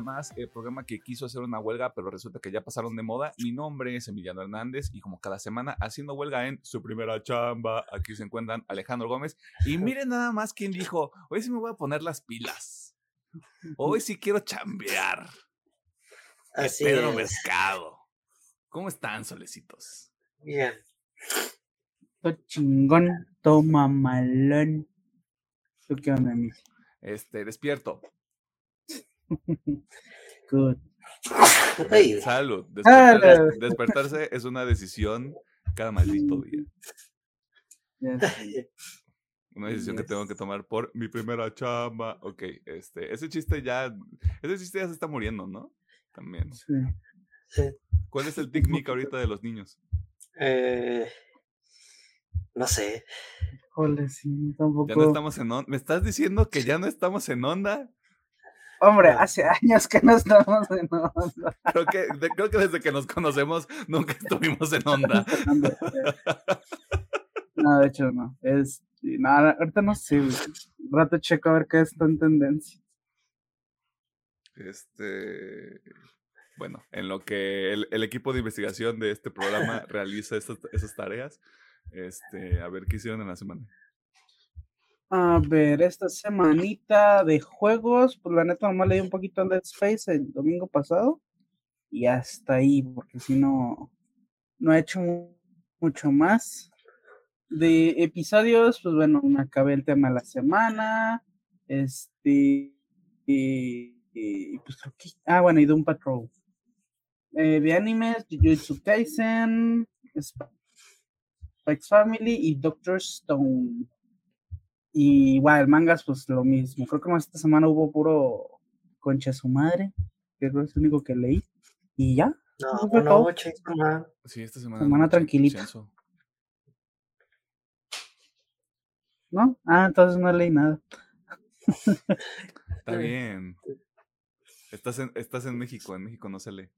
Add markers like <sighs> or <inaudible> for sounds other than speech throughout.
más, el programa que quiso hacer una huelga, pero resulta que ya pasaron de moda. Mi nombre es Emiliano Hernández y como cada semana haciendo huelga en su primera chamba, aquí se encuentran Alejandro Gómez. Y <laughs> miren nada más quién dijo, hoy sí me voy a poner las pilas. Hoy sí quiero chambear. Así Pedro es. Mercado. ¿Cómo están, solecitos? Bien. Todo chingón, toma malón. ¿Tú qué onda, mis? Este, despierto. <laughs> Good. Ay, Salud. Ah, Despertar- no. despertarse es una decisión cada maldito día. <laughs> Una decisión que tengo que tomar por mi primera chamba. Ok, este, ese chiste ya, ese chiste ya se está muriendo, ¿no? También. Sí. sí. ¿Cuál es el <laughs> tic ahorita de los niños? Eh, no sé. Joder, sí, tampoco. Ya no estamos en onda. ¿Me estás diciendo que ya no estamos en onda? Hombre, No. hace años que no estamos en onda. Creo que, de- creo que desde que nos conocemos nunca estuvimos en onda. <laughs> No, de hecho no. Es, nada, ahorita no sé. Un rato checo a ver qué está en tendencia. Este. Bueno, en lo que el, el equipo de investigación de este programa realiza esas, esas tareas, este, a ver qué hicieron en la semana. A ver, esta semanita de juegos, pues la neta nomás leí un poquito en Dead Space el domingo pasado y hasta ahí, porque si no, no he hecho mu- mucho más. De episodios, pues bueno, me acabé el tema de la semana, este, y, pues creo que, ah, bueno, y Doom Patrol. Eh, de animes, Jujutsu Kaisen, Spikes Family y Doctor Stone. Y igual, mangas, pues lo mismo. Creo que más esta semana hubo puro concha su madre, que creo que es lo único que leí. Y ya, No, no, todo. chico, man. Sí, esta semana. Semana no, tranquilita. ¿no? Ah, entonces no leí nada. Está <laughs> bien. Estás en, estás en México, en México no se lee.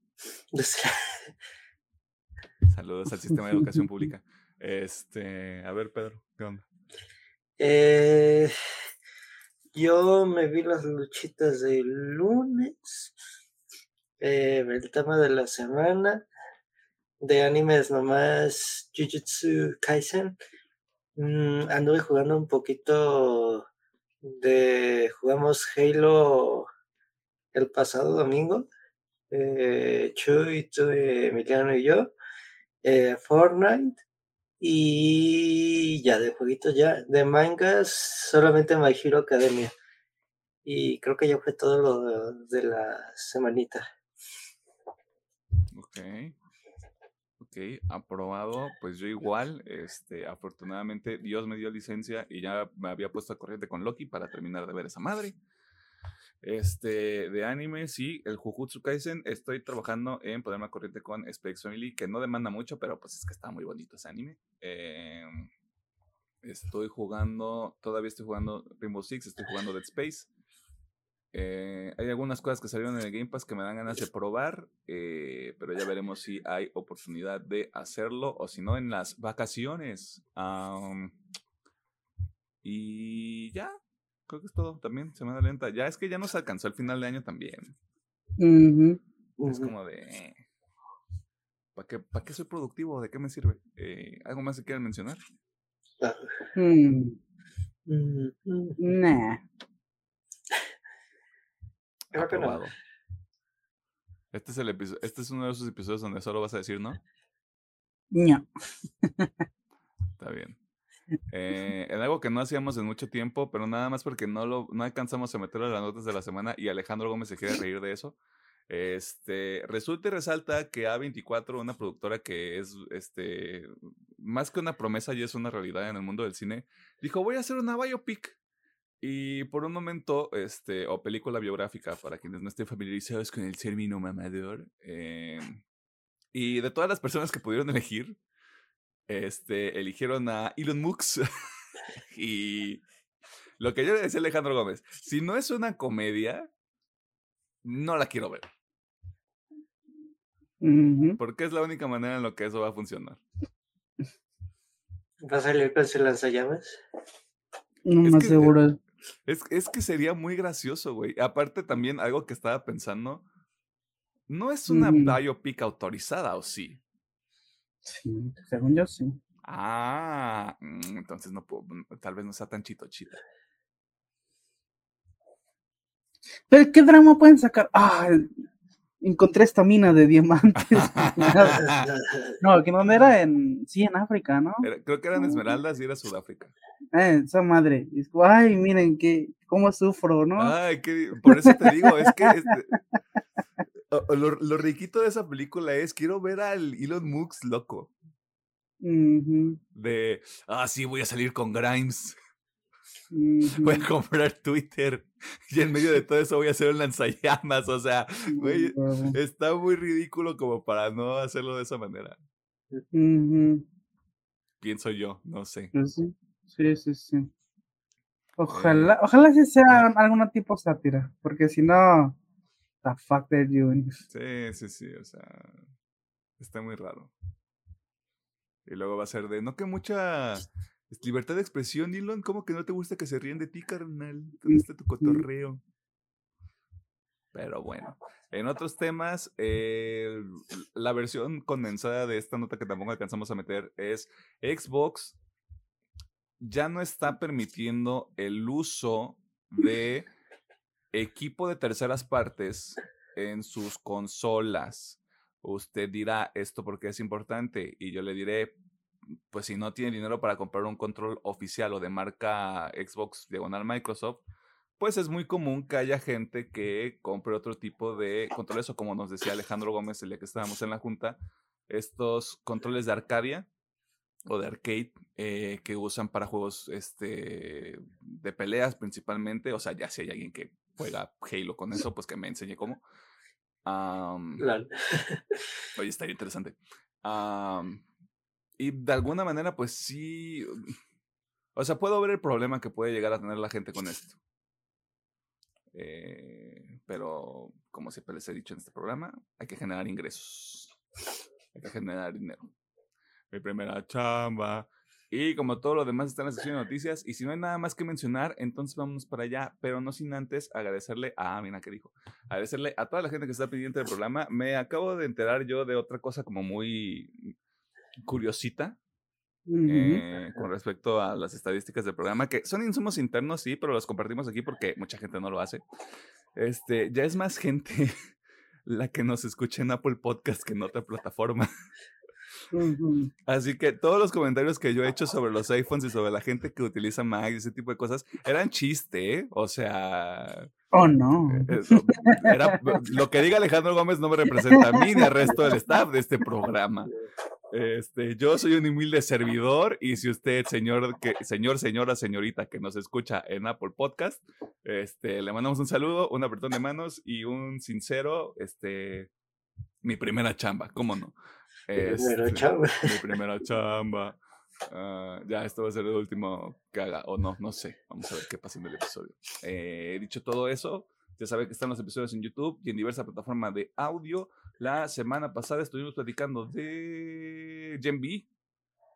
<laughs> Saludos al sistema de educación pública. Este, a ver, Pedro, ¿qué onda? Eh, yo me vi las luchitas del lunes. eh, el tema de la semana. De animes nomás Jujutsu Kaisen. Mm, anduve jugando un poquito de. Jugamos Halo el pasado domingo. Eh, Chuy, tú, Emiliano y yo. eh, Fortnite. Y ya de jueguitos ya, de mangas, solamente My Hero Academia. Y creo que ya fue todo lo de, la semanita. Ok. Ok, aprobado. Pues yo igual, este, afortunadamente Dios me dio licencia y ya me había puesto a corriente con Loki para terminar de ver esa madre. Este, de anime, sí, el Jujutsu Kaisen, estoy trabajando en ponerme a corriente con Space Family, que no demanda mucho, pero pues es que está muy bonito ese anime. Em, estoy jugando, todavía estoy jugando Rainbow Six, estoy jugando Dead Space. Eh, hay algunas cosas que salieron en el Game Pass que me dan ganas de probar, eh, pero ya veremos si hay oportunidad de hacerlo o si no en las vacaciones. Y ya, creo que es todo también, semana lenta. Ya es que ya nos alcanzó el final de año también. Ujú. Es como de... ¿Para qué, ¿Para qué soy productivo? ¿De qué me sirve? Eh, ¿Algo más que quieran mencionar? Mm, mm, nah. <laughs> no. Aprobado. Este es, el episo- este es uno de esos episodios donde solo vas a decir no. ño. <laughs> Está bien. Eh, en algo que no hacíamos en mucho tiempo, pero nada más porque no lo no alcanzamos a meterlo en las notas de la semana y Alejandro Gómez se quiere reír de eso. Este, resulta y resalta que A24, una productora que es este más que una promesa y es una realidad en el mundo del cine, dijo, "Voy a hacer una biopic." Y por un momento, este, o película biográfica, para quienes no estén familiarizados con el término mamador, eh, y de todas las personas que pudieron elegir, este, eligieron a Elon Musk. <laughs> y lo que yo le decía a Alejandro Gómez, si no es una comedia, no la quiero ver. Porque es la única manera en la que eso va a funcionar. ¿Va a salir con su lanzallamas? No Es más que- seguro. Es, es que sería muy gracioso, güey. Aparte también algo que estaba pensando, no es una biopic autorizada, ¿o sí? Sí, según yo sí. Ah, mm, entonces no puedo, mm, tal vez no sea tan chito chita. Pero, ¿qué drama pueden sacar? Ah, encontré esta mina de diamantes. <laughs> no, que no era en. Sí, en África, ¿no? Era- creo que eran Esmeraldas y era Sudáfrica. Eh, esa madre. Ay, miren que cómo sufro, ¿no? Ay, qué, por eso te digo, es que este, lo, lo riquito de esa película es, quiero ver al Elon Musk loco, de, ah, sí, voy a salir con Grimes, <laughs> voy a comprar Twitter, <laughs> y en medio de todo eso voy a hacer un lanzallamas, o sea, <laughs> güey, está muy ridículo como para no hacerlo de esa manera, pienso yo, no sé. pues sí, sí, sí, sí. Ojalá, ojalá sí sea alguna tipo sátira, porque si no, the fuck they're doing. Sí, sí, sí, o sea, está muy raro. Y luego va a ser de, no que mucha libertad de expresión, Elon, ¿cómo que no te gusta que se ríen de ti, carnal? ¿Dónde está tu cotorreo? Pero bueno, en otros temas, eh, la versión condensada de esta nota que tampoco alcanzamos a meter es Xbox ya no está permitiendo el uso de equipo de terceras partes en sus consolas. Usted dirá esto porque es importante y yo le diré, pues si no tiene dinero para comprar un control oficial o de marca Xbox diagonal Microsoft, pues es muy común que haya gente que compre otro tipo de controles o como nos decía Alejandro Gómez el día que estábamos en la junta, estos controles de Arcadia o de arcade eh, que usan para juegos este, de peleas principalmente. O sea, ya si hay alguien que juega Halo con eso, pues que me enseñe cómo. Lol. Oye, estaría interesante. Am, y de alguna manera, pues sí. O sea, puedo ver el problema que puede llegar a tener la gente con esto. Eh, pero, como siempre les he dicho en este programa, hay que generar ingresos. Hay que generar dinero. Mi primera chamba. Y como todo lo demás está en la sección de noticias. Y si no hay nada más que mencionar, entonces vámonos para allá. Pero no sin antes agradecerle a. Ah, mira qué dijo. Agradecerle a toda la gente que está pendiente del programa. Me acabo de enterar yo de otra cosa como muy curiosita Ujú. eh, con respecto a las estadísticas del programa, que son insumos internos, sí, pero los compartimos aquí porque mucha gente no lo hace. Este, ya es más gente <laughs> la que nos escucha en Apple Podcast que en otra plataforma. Así que todos los comentarios que yo he hecho sobre los iPhones y sobre la gente que utiliza Mac y ese tipo de cosas eran chiste, ¿eh? O sea, Oh, no. eso, era- lo que diga Alejandro Gómez no me representa a mí ni al resto del staff de este programa. Este, yo soy un humilde servidor y si usted, señor, que, señor, señora, señorita que nos escucha en Apple Podcast, este, le mandamos un saludo, un apretón de manos y un sincero, este, mi primera chamba, ¿cómo no? Primero, Este, chamba. mi primera chamba. Ah, ya, esto va a ser el último que haga, o no, no sé. Vamos a ver qué pasa en el episodio. Eh, dicho todo eso, ya sabe que están los episodios en YouTube y en diversas plataformas de audio. La semana pasada estuvimos platicando de Gen B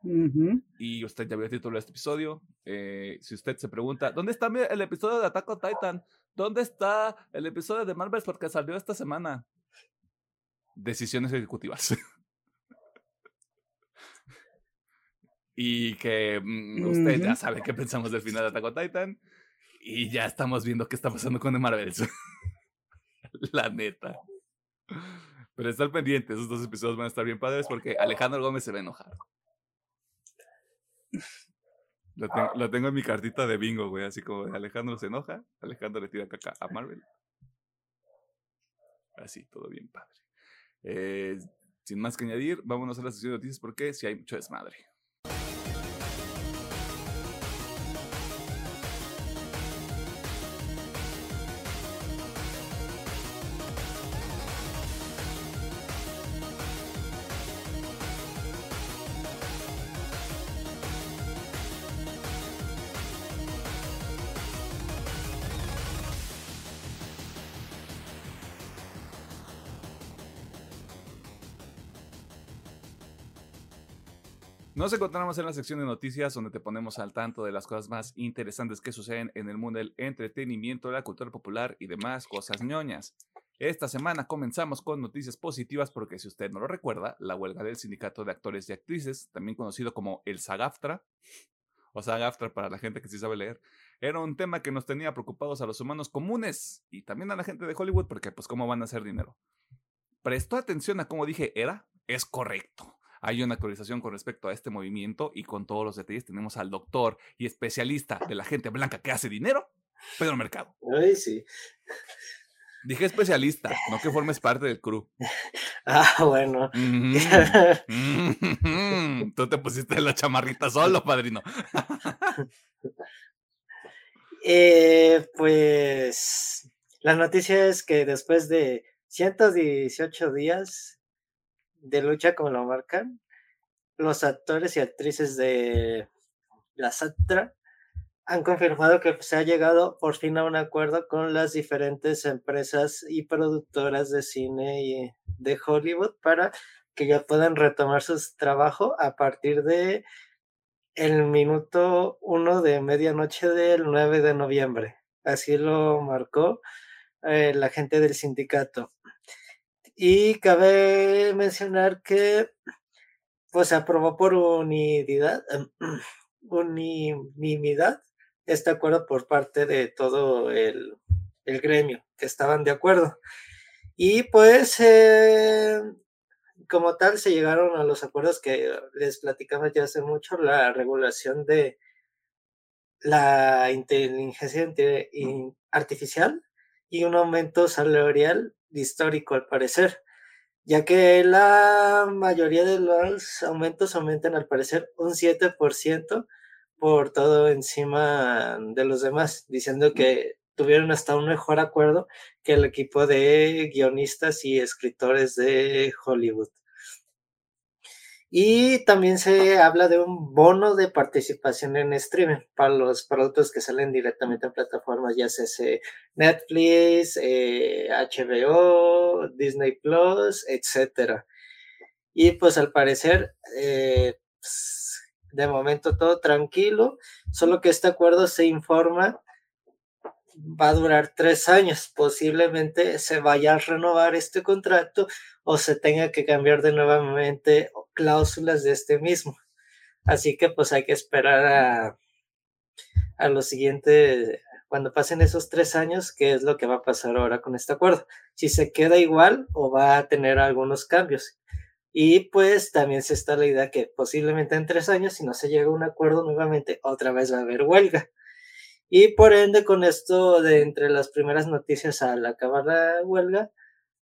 Ujú. y usted ya vio el título de este episodio. Eh, si usted se pregunta, ¿dónde está mi- el episodio de Attack on Titan? ¿Dónde está el episodio de Marvel porque salió esta semana? Decisiones ejecutivas. <laughs> y que mm, usted ya sabe qué pensamos del final de Attack on Titan. Y ya estamos viendo qué está pasando con The Marvels. <laughs> La neta. Pero estar pendiente, esos dos episodios van a estar bien padres porque Alejandro Gómez se va a enojar. Lo, ten- lo tengo en mi cartita de bingo, güey. Así como Alejandro se enoja, Alejandro le tira caca a Marvel. Así, todo bien padre. Eh, sin más que añadir, vámonos a la sesión de noticias porque si hay mucho desmadre. Nos encontramos en la sección de noticias donde te ponemos al tanto de las cosas más interesantes que suceden en el mundo del entretenimiento, la cultura popular y demás cosas ñoñas. Esta semana comenzamos con noticias positivas porque si usted no lo recuerda, la huelga del Sindicato de Actores y Actrices, también conocido como el SAGAFTRA, o SAGAFTRA para la gente que sí sabe leer, era un tema que nos tenía preocupados a los humanos comunes y también a la gente de Hollywood porque pues cómo van a hacer dinero. ¿Prestó atención a cómo dije era? Es correcto hay una actualización con respecto a este movimiento y con todos los detalles tenemos al doctor y especialista de la gente blanca que hace dinero, Pedro Mercado. Ay, sí. Dije especialista, no que formes parte del crew. <laughs> Ah, bueno. Tú te pusiste la chamarrita solo, padrino. <laughs> Eh, pues la noticia es que después de 118 días de lucha, como lo marcan, los actores y actrices de la SATRA han confirmado que se ha llegado por fin a un acuerdo con las diferentes empresas y productoras de cine y de Hollywood para que ya puedan retomar su trabajo a partir de el minuto uno de medianoche del 9 de noviembre. Así lo marcó eh, la gente del sindicato. Y cabe mencionar que pues aprobó por unidad, <clears throat> unanimidad este acuerdo por parte de todo el, gremio, que estaban de acuerdo. Y pues, eh, como tal, se llegaron a los acuerdos que les platicamos ya hace mucho, la regulación de la inteligencia artificial y un aumento salarial histórico al parecer, ya que la mayoría de los aumentos aumentan al parecer un 7% por todo encima de los demás, diciendo que tuvieron hasta un mejor acuerdo que el equipo de guionistas y escritores de Hollywood. Y también se habla de un bono de participación en streaming para los productos que salen directamente en plataformas, ya sea Netflix, HBO, eh, Disney Plus, etc. Y pues al parecer, eh, pues, de momento todo tranquilo, solo que este acuerdo se informa va a durar tres años. Posiblemente se vaya a renovar este contrato o se tenga que cambiar de nuevamente cláusulas de este mismo. Así que pues hay que esperar a, a lo siguiente, cuando pasen esos tres años, qué es lo que va a pasar ahora con este acuerdo. Si se queda igual o va a tener algunos cambios. Y pues también se está la idea que posiblemente en tres años, si no se llega a un acuerdo nuevamente, otra vez va a haber huelga. Y por ende, con esto de entre las primeras noticias al acabar la huelga,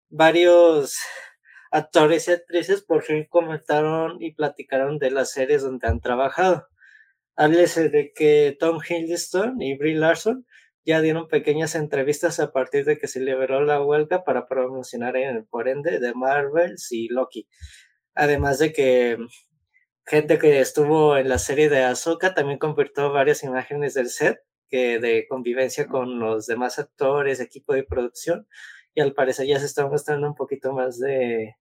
varios <laughs> actores y actrices por fin comentaron y platicaron de las series donde han trabajado. Háblese de que Tom Hiddleston y Brie Larson ya dieron pequeñas entrevistas a partir de que se liberó la huelga para promocionar en el por ende de Marvel y Loki. Además de que gente que estuvo en la serie de Ahsoka también convirtió varias imágenes del set de convivencia con los demás actores, equipo de producción, y al parecer ya se está mostrando un poquito más de,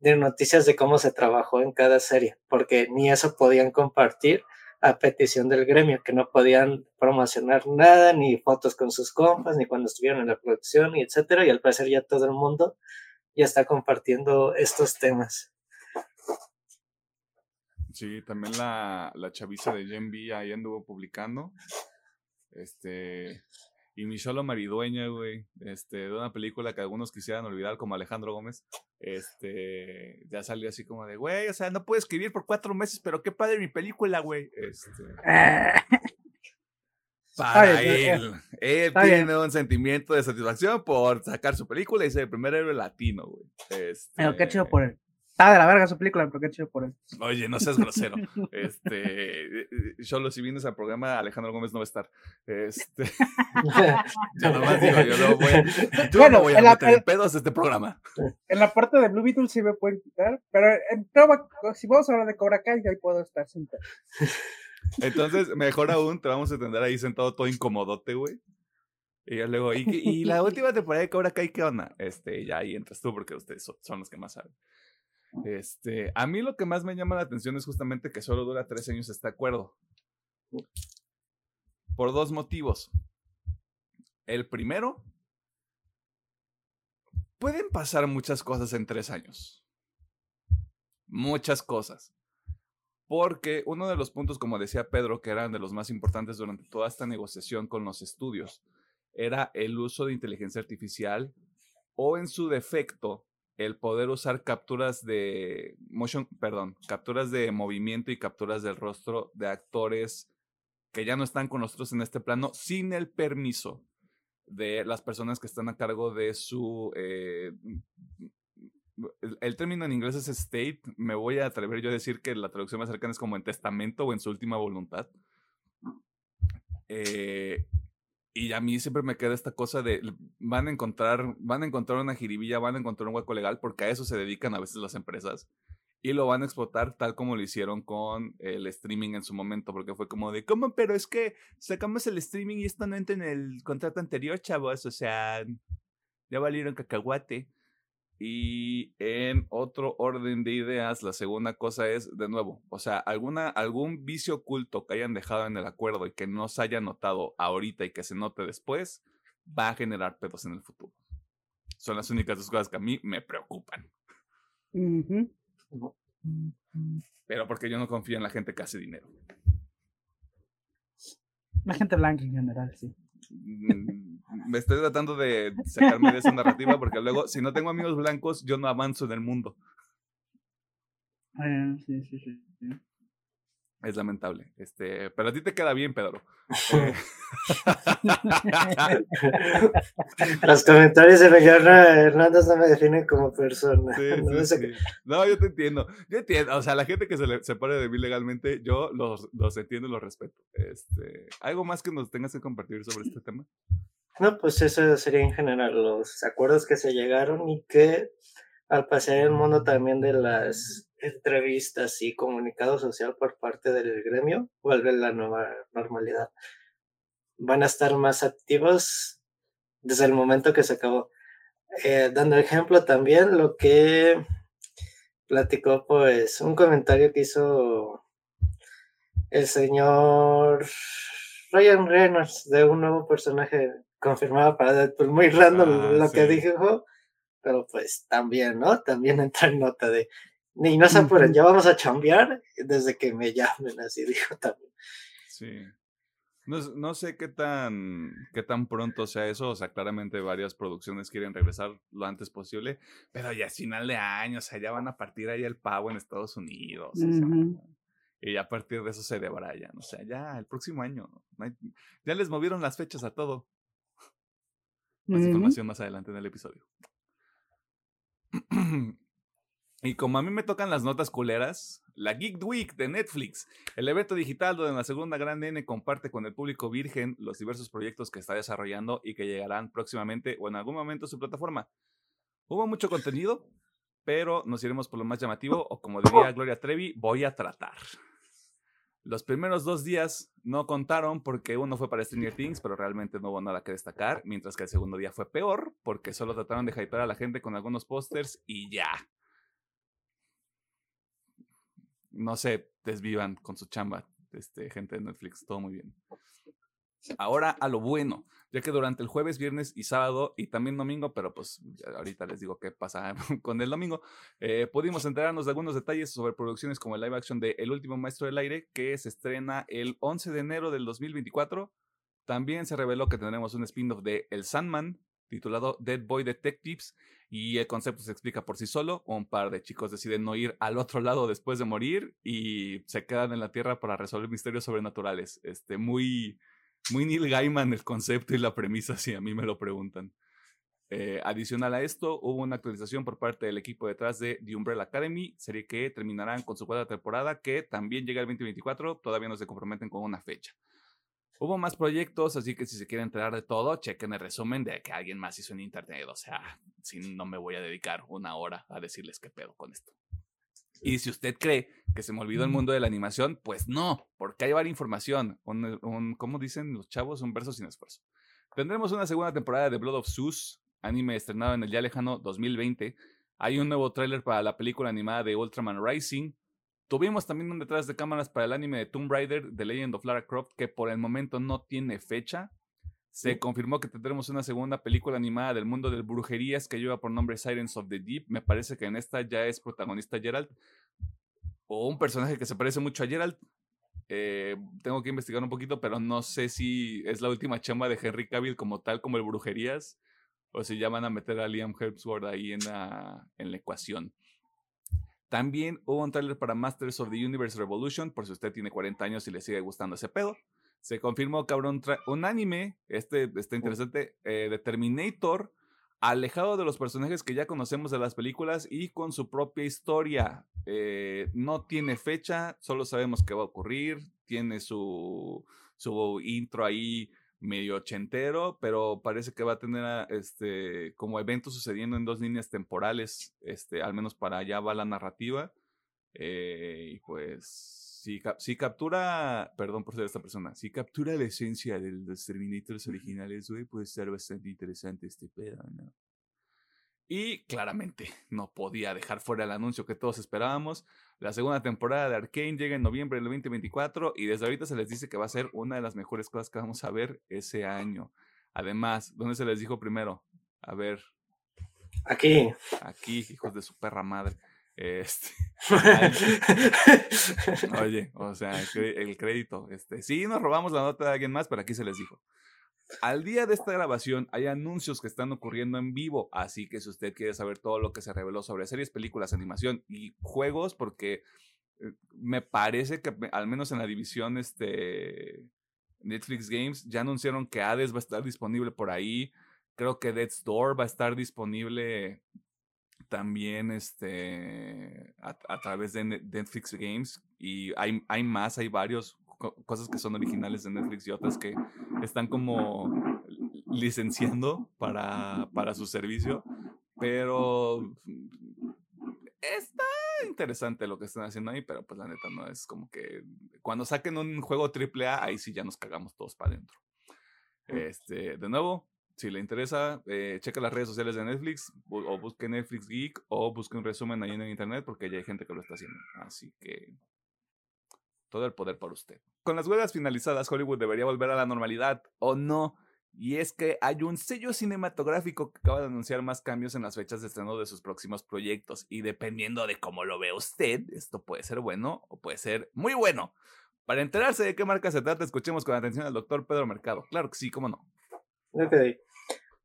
de noticias de cómo se trabajó en cada serie, porque ni eso podían compartir a petición del gremio, que no podían promocionar nada, ni fotos con sus compas, ni cuando estuvieron en la producción, y etcétera, y al parecer ya todo el mundo ya está compartiendo estos temas. Sí, también la, la chaviza de Gen B ahí anduvo publicando este. Y mi solo maridueña, güey, este, de una película que algunos quisieran olvidar, como Alejandro Gómez, este, ya salió así como de, güey, o sea, no puedo escribir por cuatro meses, pero qué padre mi película, güey. Este, <laughs> para él, él tiene un sentimiento de satisfacción por sacar su película y ser el primer héroe latino, güey. Este, pero qué chido por él. Está de la verga su película, pero qué chido por él. Oye, no seas grosero. este, solo si vienes al programa, Alejandro Gómez no va a estar. Este, <laughs> yo nomás digo, yo no voy, yo bueno, no voy a meter en pedos este programa. En la parte de Blue Beetle sí me pueden quitar, pero en, si vamos a hablar de Cobra Kai, ahí puedo estar sentado. Entonces, mejor aún, te vamos a tener ahí sentado todo incomodote, güey. Y luego, ¿y, y la <laughs> última temporada de Cobra Kai, ¿qué onda? Este, ya ahí entras tú porque ustedes son los que más saben. Este, a mí lo que más me llama la atención es justamente que solo dura tres años este acuerdo. Por dos motivos. El primero, pueden pasar muchas cosas en tres años. Muchas cosas. Porque uno de los puntos, como decía Pedro, que eran de los más importantes durante toda esta negociación con los estudios, era el uso de inteligencia artificial o en su defecto el poder usar capturas de motion, perdón, capturas de movimiento y capturas del rostro de actores que ya no están con nosotros en este plano sin el permiso de las personas que están a cargo de su... Eh, el, término en inglés es state. Me voy a atrever yo a decir que la traducción más cercana es como en testamento o en su última voluntad. Eh, y a mí siempre me queda esta cosa de van a encontrar, van a encontrar una jiribilla, van a encontrar un hueco legal, porque a eso se dedican a veces las empresas. Y lo van a explotar tal como lo hicieron con el streaming en su momento, porque fue como de, ¿cómo? Pero es que sacamos el streaming y esto no entra en el contrato anterior, chavos. O sea, ya valieron cacahuate. Y en otro orden de ideas, la segunda cosa es, de nuevo, o sea, alguna, algún vicio oculto que hayan dejado en el acuerdo y que no se haya notado ahorita y que se note después, va a generar pedos en el futuro. Son las únicas dos cosas que a mí me preocupan. Pero porque yo no confío en la gente que hace dinero. La gente blanca en general, sí. Mm, me estoy tratando de sacarme de esa narrativa porque luego, si no tengo amigos blancos, yo no avanzo en el mundo. Ah, sí, sí, sí. Es lamentable. Este, pero a ti te queda bien, Pedro. Eh, <laughs> <laughs> Los comentarios de Hernández no me definen como persona. <laughs> no, yo te entiendo. Yo entiendo. O sea, la gente que se le separe de mí legalmente, yo los, los entiendo y los respeto. Este, ¿Algo más que nos tengas que compartir sobre este tema? No, pues eso sería en general los acuerdos que se llegaron y que al pasar el mundo también de las entrevistas y comunicado social por parte del gremio, vuelve la nueva normalidad. Van a estar más activos desde el momento que se acabó. Eh, dando ejemplo también lo que platicó, pues, un comentario que hizo el señor Ryan Reynolds de un nuevo personaje confirmado para Deadpool. Muy random ah, lo que dijo, pero pues también, ¿no? También entra en nota de y no se apuren, ya vamos a chambear desde que me llamen, así dijo también. Sí. No, no, sé qué tan, qué tan pronto sea eso, o sea, claramente varias producciones quieren regresar lo antes posible, pero ya es final de año, o sea, ya van a partir ahí el pavo en Estados Unidos, y ya a partir de eso se debrayan, o sea, ya el próximo año, ya les movieron las fechas a todo. Más información más adelante en el episodio. <clears throat> Y como a mí me tocan las notas culeras, la Geek Week de Netflix, el evento digital donde la segunda gran N comparte con el público virgen los diversos proyectos que está desarrollando y que llegarán próximamente o en algún momento a su plataforma. Hubo mucho contenido, pero nos iremos por lo más llamativo o como diría Gloria Trevi, voy a tratar. Los primeros dos días no contaron porque uno fue para Stranger Things, pero realmente no hubo nada que destacar, mientras que el segundo día fue peor porque solo trataron de hypear a la gente con algunos pósters y ya no se desvivan con su chamba, este, gente de Netflix, todo muy bien. <laughs> Ahora a lo bueno, ya que durante el jueves, viernes y sábado y también domingo, pero pues ahorita les digo qué pasa <laughs> con el domingo, eh, pudimos enterarnos de algunos detalles sobre producciones como el live action de El último maestro del aire, que se estrena el 11 de enero del 2024. También se reveló que tendremos un spin-off de El Sandman, titulado Dead Boy Detectives, y el concepto se explica por sí solo. Un par de chicos deciden no ir al otro lado después de morir y se quedan en la Tierra para resolver misterios sobrenaturales. Este, muy, muy Neil Gaiman el concepto y la premisa, si a mí me lo preguntan. Eh, adicional a esto, hubo una actualización por parte del equipo detrás de The Umbrella Academy, serie que terminarán con su cuarta temporada, que también llega el 2024, todavía no se comprometen con una fecha. Hubo más proyectos, así que si se quieren enterar de todo, chequen el resumen de que alguien más hizo en internet. O sea, si no me voy a dedicar una hora a decirles qué pedo con esto. Y si usted cree que se me olvidó el mundo de la animación, pues no, porque hay varias información. Un, ¿Cómo dicen los chavos? Un verso sin esfuerzo. Tendremos una segunda temporada de Blood of Zeus, anime estrenado en el ya lejano 2020. Hay un nuevo tráiler para la película animada de Ultraman Rising. Tuvimos también un detrás de cámaras para el anime de Tomb Raider, The Legend of Lara Croft, que por el momento no tiene fecha. Se confirmó que tendremos una segunda película animada del mundo de brujerías que lleva por nombre Sirens of the Deep. Me parece que en esta ya es protagonista Gerald. O un personaje que se parece mucho a Gerald. Eh, tengo que investigar un poquito, pero no sé si es la última chamba de Henry Cavill como tal, como el Brujerías, o si ya van a meter a Liam Hemsworth ahí en la, en la ecuación. También hubo un trailer para Masters of the Universe Revolution, por si usted tiene 40 años y le sigue gustando ese pedo. Se confirmó que habrá un, anime, este está interesante, eh, de Terminator, alejado de los personajes que ya conocemos de las películas y con su propia historia. Eh, no tiene fecha, solo sabemos que va a ocurrir, tiene su, su intro ahí medio ochentero, pero parece que va a tener este, como eventos sucediendo en dos líneas temporales, este, al menos para allá va la narrativa. Eh, y pues, si, si, captura, perdón por ser esta persona, si captura la esencia de los Terminators originales, puede ser bastante interesante este pedo, ¿no? Y claramente no podía dejar fuera el anuncio que todos esperábamos. La segunda temporada de Arkane llega en noviembre del 2024 y desde ahorita se les dice que va a ser una de las mejores cosas que vamos a ver ese año. Además, ¿dónde se les dijo primero? A ver. Aquí. Aquí, hijos de su perra madre. Este, <laughs> oye, o sea, el crédito. Este, sí, nos robamos la nota de alguien más, pero aquí se les dijo. Al día de esta grabación hay anuncios que están ocurriendo en vivo, así que si usted quiere saber todo lo que se reveló sobre series, películas, animación y juegos, porque eh, me parece que al menos en la división este, Netflix Games ya anunciaron que Hades va a estar disponible por ahí. Creo que Death's Door va a estar disponible también este, a, través de Netflix Games y hay, hay más, hay varios cosas que son originales de Netflix y otras que están como licenciando para, para su servicio, pero está interesante lo que están haciendo ahí, pero pues la neta no es como que cuando saquen un juego AAA, ahí sí ya nos cagamos todos para adentro. Este, de nuevo, si le interesa, eh, checa las redes sociales de Netflix o busque Netflix Geek o busque un resumen ahí en internet porque ya hay gente que lo está haciendo. Así que todo el poder por usted. Con las huelgas finalizadas, Hollywood debería volver a la normalidad, ¿o no? Y es que hay un sello cinematográfico que acaba de anunciar más cambios en las fechas de estreno de sus próximos proyectos. Y dependiendo de cómo lo ve usted, esto puede ser bueno o puede ser muy bueno. Para enterarse de qué marca se trata, escuchemos con atención al doctor Pedro Mercado. Claro que sí, cómo no. Ok.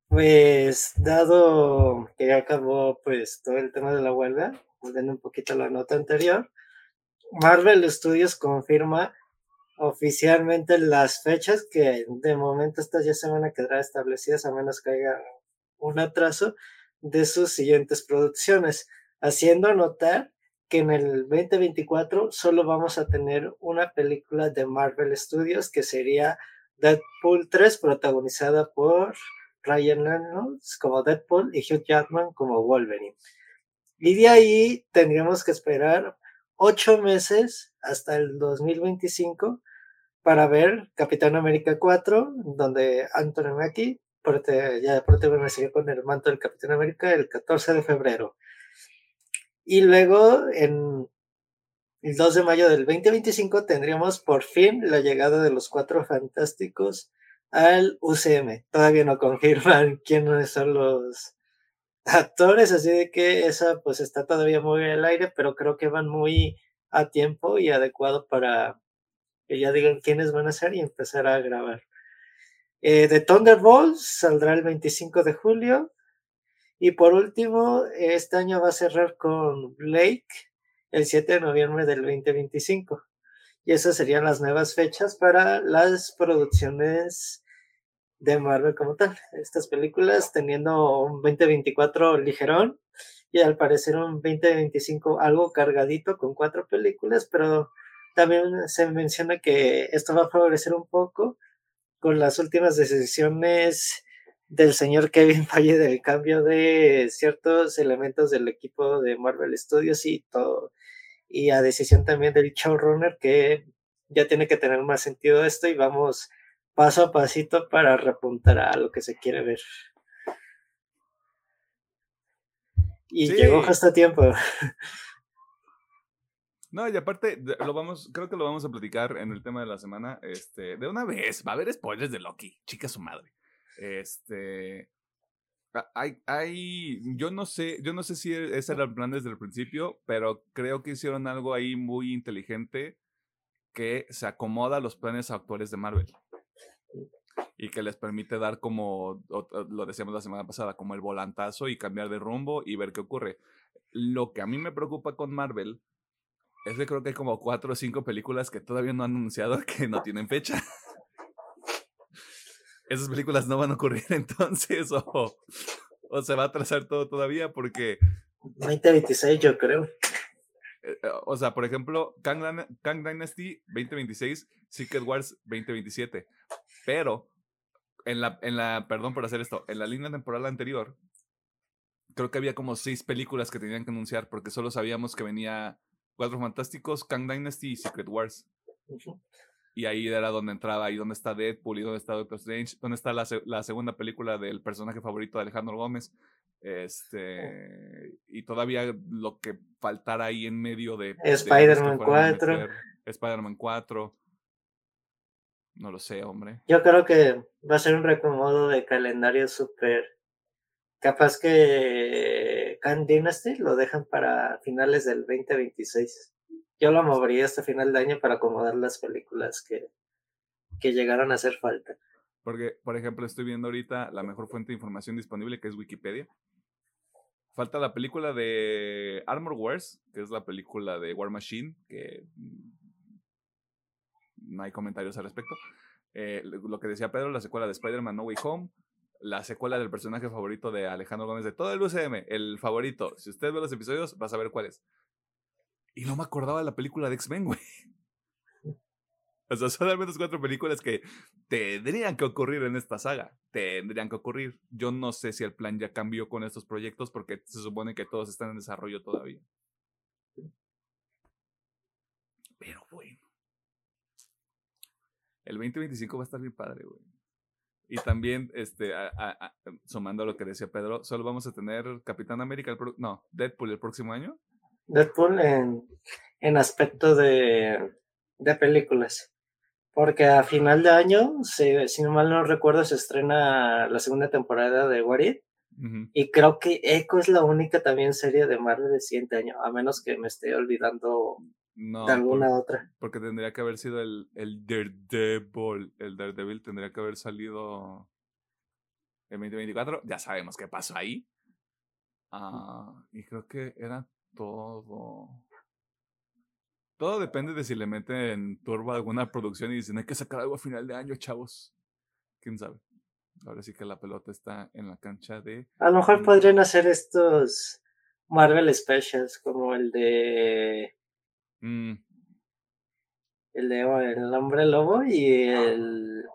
Pues dado que ya acabó pues todo el tema de la huelga, volviendo un poquito a la nota anterior, Marvel Studios confirma oficialmente las fechas que de momento estas ya se van a quedar establecidas a menos que haya un atraso de sus siguientes producciones, haciendo notar que en el 2024 solo vamos a tener una película de Marvel Studios que sería Deadpool 3 protagonizada por Ryan Reynolds como Deadpool y Hugh Jackman como Wolverine. Y de ahí tendríamos que esperar ocho meses hasta el 2025 para ver Capitán América 4, donde Anthony Mackie ya siguió con el manto del Capitán América el 14 de febrero. Y luego, el 2 de mayo del 2025, tendríamos por fin la llegada de los Cuatro Fantásticos al UCM. Todavía no confirman <laughs> quiénes son los actores, así de que esa pues está todavía muy en el aire, pero creo que van muy a tiempo y adecuado para que ya digan quiénes van a ser y empezar a grabar. Eh, de Thunderbolts saldrá el 25 de julio. Y por último, este año va a cerrar con Blake el 7 de noviembre del 2025. Y esas serían las nuevas fechas para las producciones de Marvel como tal. Estas películas teniendo un 2024 ligerón y al parecer un 2025 algo cargadito con cuatro películas, pero también se menciona que esto va a favorecer un poco con las últimas decisiones del señor Kevin <laughs> Feige del cambio de ciertos elementos del equipo de Marvel Studios y todo y a decisión también del showrunner que ya tiene que tener más sentido esto y vamos paso a pasito para repuntar a lo que se quiere ver. Y llegó justo a tiempo. <laughs> No, y aparte, lo vamos, creo que lo vamos a platicar en el tema de la semana. Este, de una vez, va a haber spoilers de Loki, chica su madre. Este. Hay, hay, yo no sé, yo no sé si ese era el plan desde el principio, pero creo que hicieron algo ahí muy inteligente que se acomoda a los planes actuales de Marvel y que les permite dar como, lo decíamos la semana pasada, como el volantazo y cambiar de rumbo y ver qué ocurre. Lo que a mí me preocupa con Marvel es que creo que hay como cuatro o cinco películas que todavía no han anunciado <laughs> que no tienen fecha. Esas películas no van a ocurrir <laughs> entonces o, o se va a atrasar todo todavía porque... 2026 yo creo. Eh, eh, o sea, por ejemplo, Kang, Kang Dynasty 2026, Secret Wars 2027. Pero en la, en la, perdón por hacer esto, en la línea temporal anterior, creo que había como seis películas que tenían que anunciar porque solo sabíamos que venía Cuatro Fantásticos, Kang Dynasty y Secret Wars. Y ahí era donde entraba, ahí donde está Deadpool y donde está Doctor Strange, donde está la, la segunda película del personaje favorito de Alejandro Gómez. Este, y todavía lo que faltara ahí en medio de. Spider-Man 4. Spider-Man 4. No lo sé, hombre. Yo creo que va a ser un recomodo de calendario súper. Capaz que Khan Dynasty lo dejan para finales del 2026. Yo lo movería hasta final de año para acomodar las películas que, que llegaron a hacer falta. Porque, por ejemplo, estoy viendo ahorita la mejor fuente de información disponible, que es Wikipedia. Falta la película de Armor Wars, que es la película de War Machine, que mm, no hay comentarios al respecto. Eh, lo que decía Pedro, la secuela de Spider-Man No Way Home, la secuela del personaje favorito de Alejandro Gómez de todo el UCM, el favorito. Si usted ve los episodios, va a saber cuál es. Y no me acordaba de la película de X-Men, güey. O sea, son al menos cuatro películas que tendrían que ocurrir en esta saga. Tendrían que ocurrir. Yo no sé si el plan ya cambió con estos proyectos porque se supone que todos están en desarrollo todavía. Pero bueno. El 2025 va a estar bien padre, güey. Y también, este, sumando a lo que decía Pedro, solo vamos a tener Capitán América, el no, Deadpool el próximo año. Deadpool en, en aspecto de, de películas. Porque a final de año, si, si no mal no recuerdo, se estrena la segunda temporada de What Y creo que Echo es la única también serie de Marvel de siguiente año, a menos que me esté olvidando no, de alguna otra. Porque tendría que haber sido el, el Daredevil. El Daredevil tendría que haber salido en 2024. Ya sabemos qué pasó ahí. Ah, y creo que era todo. Todo depende de si le meten turbo a alguna producción y dicen hay que sacar algo a final de año, chavos. Quién sabe. Ahora sí que la pelota está en la cancha de. A lo mejor podrían hacer estos Marvel Specials como el de Mm. El de El Hombre Lobo y el,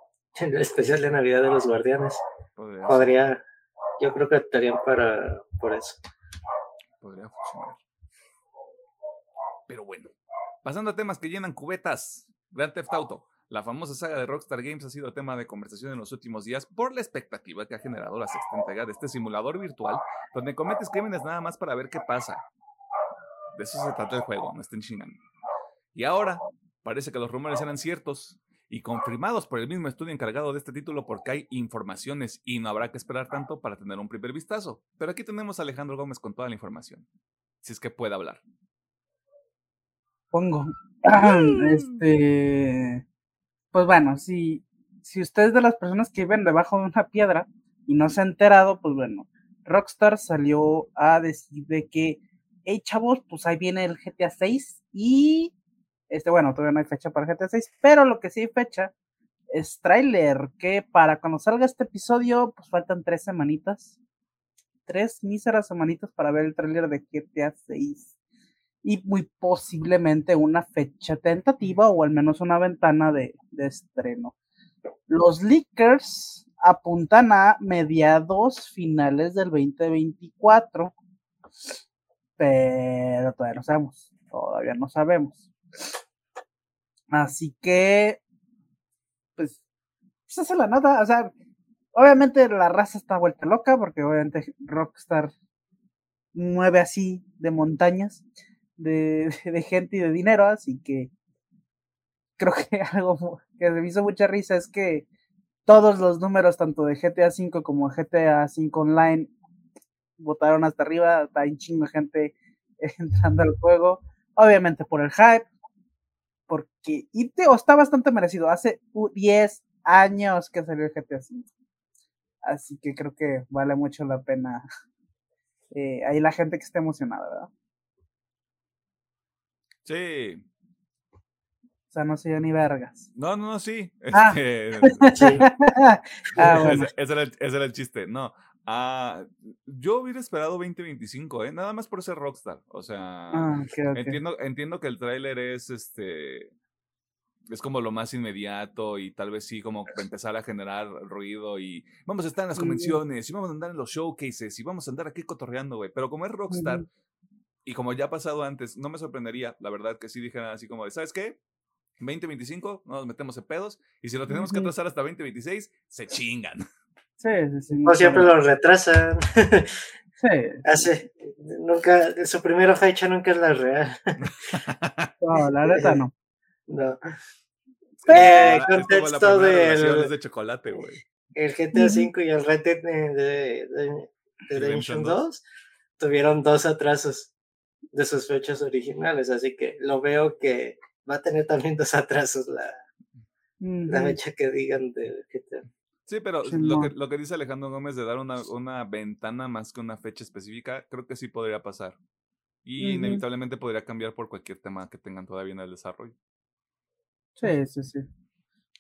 especial de Navidad de los Guardianes. Podría, yo creo que estarían para por eso. Podría funcionar. Pero bueno, pasando a temas que llenan cubetas. Grand Theft Auto. La famosa saga de Rockstar Games ha sido tema de conversación en los últimos días por la expectativa que ha generado la sexta entrega de este simulador virtual, donde cometes crímenes nada más para ver qué pasa. De eso se trata el juego, no estén chingando. Y ahora parece que los rumores eran ciertos y confirmados por el mismo estudio encargado de este título porque hay informaciones y no habrá que esperar tanto para tener un primer vistazo. Pero aquí tenemos a Alejandro Gómez con toda la información, si es que puede hablar. Pongo. Este. Pues bueno, si, si usted es de las personas que viven debajo de una piedra y no se ha enterado, pues bueno, Rockstar salió a decir de que hey chavos, pues ahí viene el GTA 6 y este, bueno, todavía no hay fecha para GTA 6, pero lo que sí hay fecha es tráiler, que para cuando salga este episodio, pues faltan tres semanitas, tres míseras semanitas para ver el tráiler de GTA 6 y muy posiblemente una fecha tentativa o al menos una ventana de, de estreno. Los leakers apuntan a mediados finales del 2024 pero todavía no sabemos, todavía no sabemos. Así que, pues, pues hace la nota, o sea, obviamente la raza está vuelta loca porque obviamente Rockstar mueve así de montañas de, <laughs> de gente y de dinero, así que creo que <laughs> algo que me hizo mucha risa es que todos los números, tanto de GTA V como GTA V Online, votaron hasta arriba. Está un chingo de gente <laughs> entrando al juego. Obviamente por el hype. Porque, y te, está bastante merecido. Hace 10 años que salió el GTA V. Así que creo que vale mucho la pena. <laughs> Eh, ahí la gente que esté emocionada, ¿verdad? Sí, o sea, no soy yo ni vergas. No, no, no, sí. Ah. Este, <laughs> Ah, bueno. ese, ese era el, ese era el chiste. No. Ah, yo hubiera esperado 2025, ¿eh? Nada más por ser Rockstar. O sea, Ah, entiendo, entiendo que el tráiler es este. Es como lo más inmediato y tal vez sí como empezar a generar ruido y vamos a estar en las convenciones y vamos a andar en los showcases y vamos a andar aquí cotorreando, güey. Pero como es Rockstar y como ya ha pasado antes, no me sorprendería, la verdad, que sí dijeran así como de, ¿sabes qué? 2025, no nos metemos en pedos y si lo tenemos que atrasar hasta 2026, se chingan. Sí, sí, sí. O siempre lo retrasan. <laughs> Sí, Hace, nunca, su primera fecha nunca es la real. <laughs> no, la neta no. <laughs> No. Eh, la contexto del de chocolate, güey. el GTA. V y el Red Dead de, de, de- de Redemption Redemption 2. 2 tuvieron dos atrasos de sus fechas originales, así que lo veo que va a tener también dos atrasos la, la fecha que digan de GTA. Sí, pero lo que, lo que dice Alejandro Gómez de dar una, una ventana más que una fecha específica, creo que sí podría pasar. Y inevitablemente podría cambiar por cualquier tema que tengan todavía en el desarrollo. Sí, sí, sí.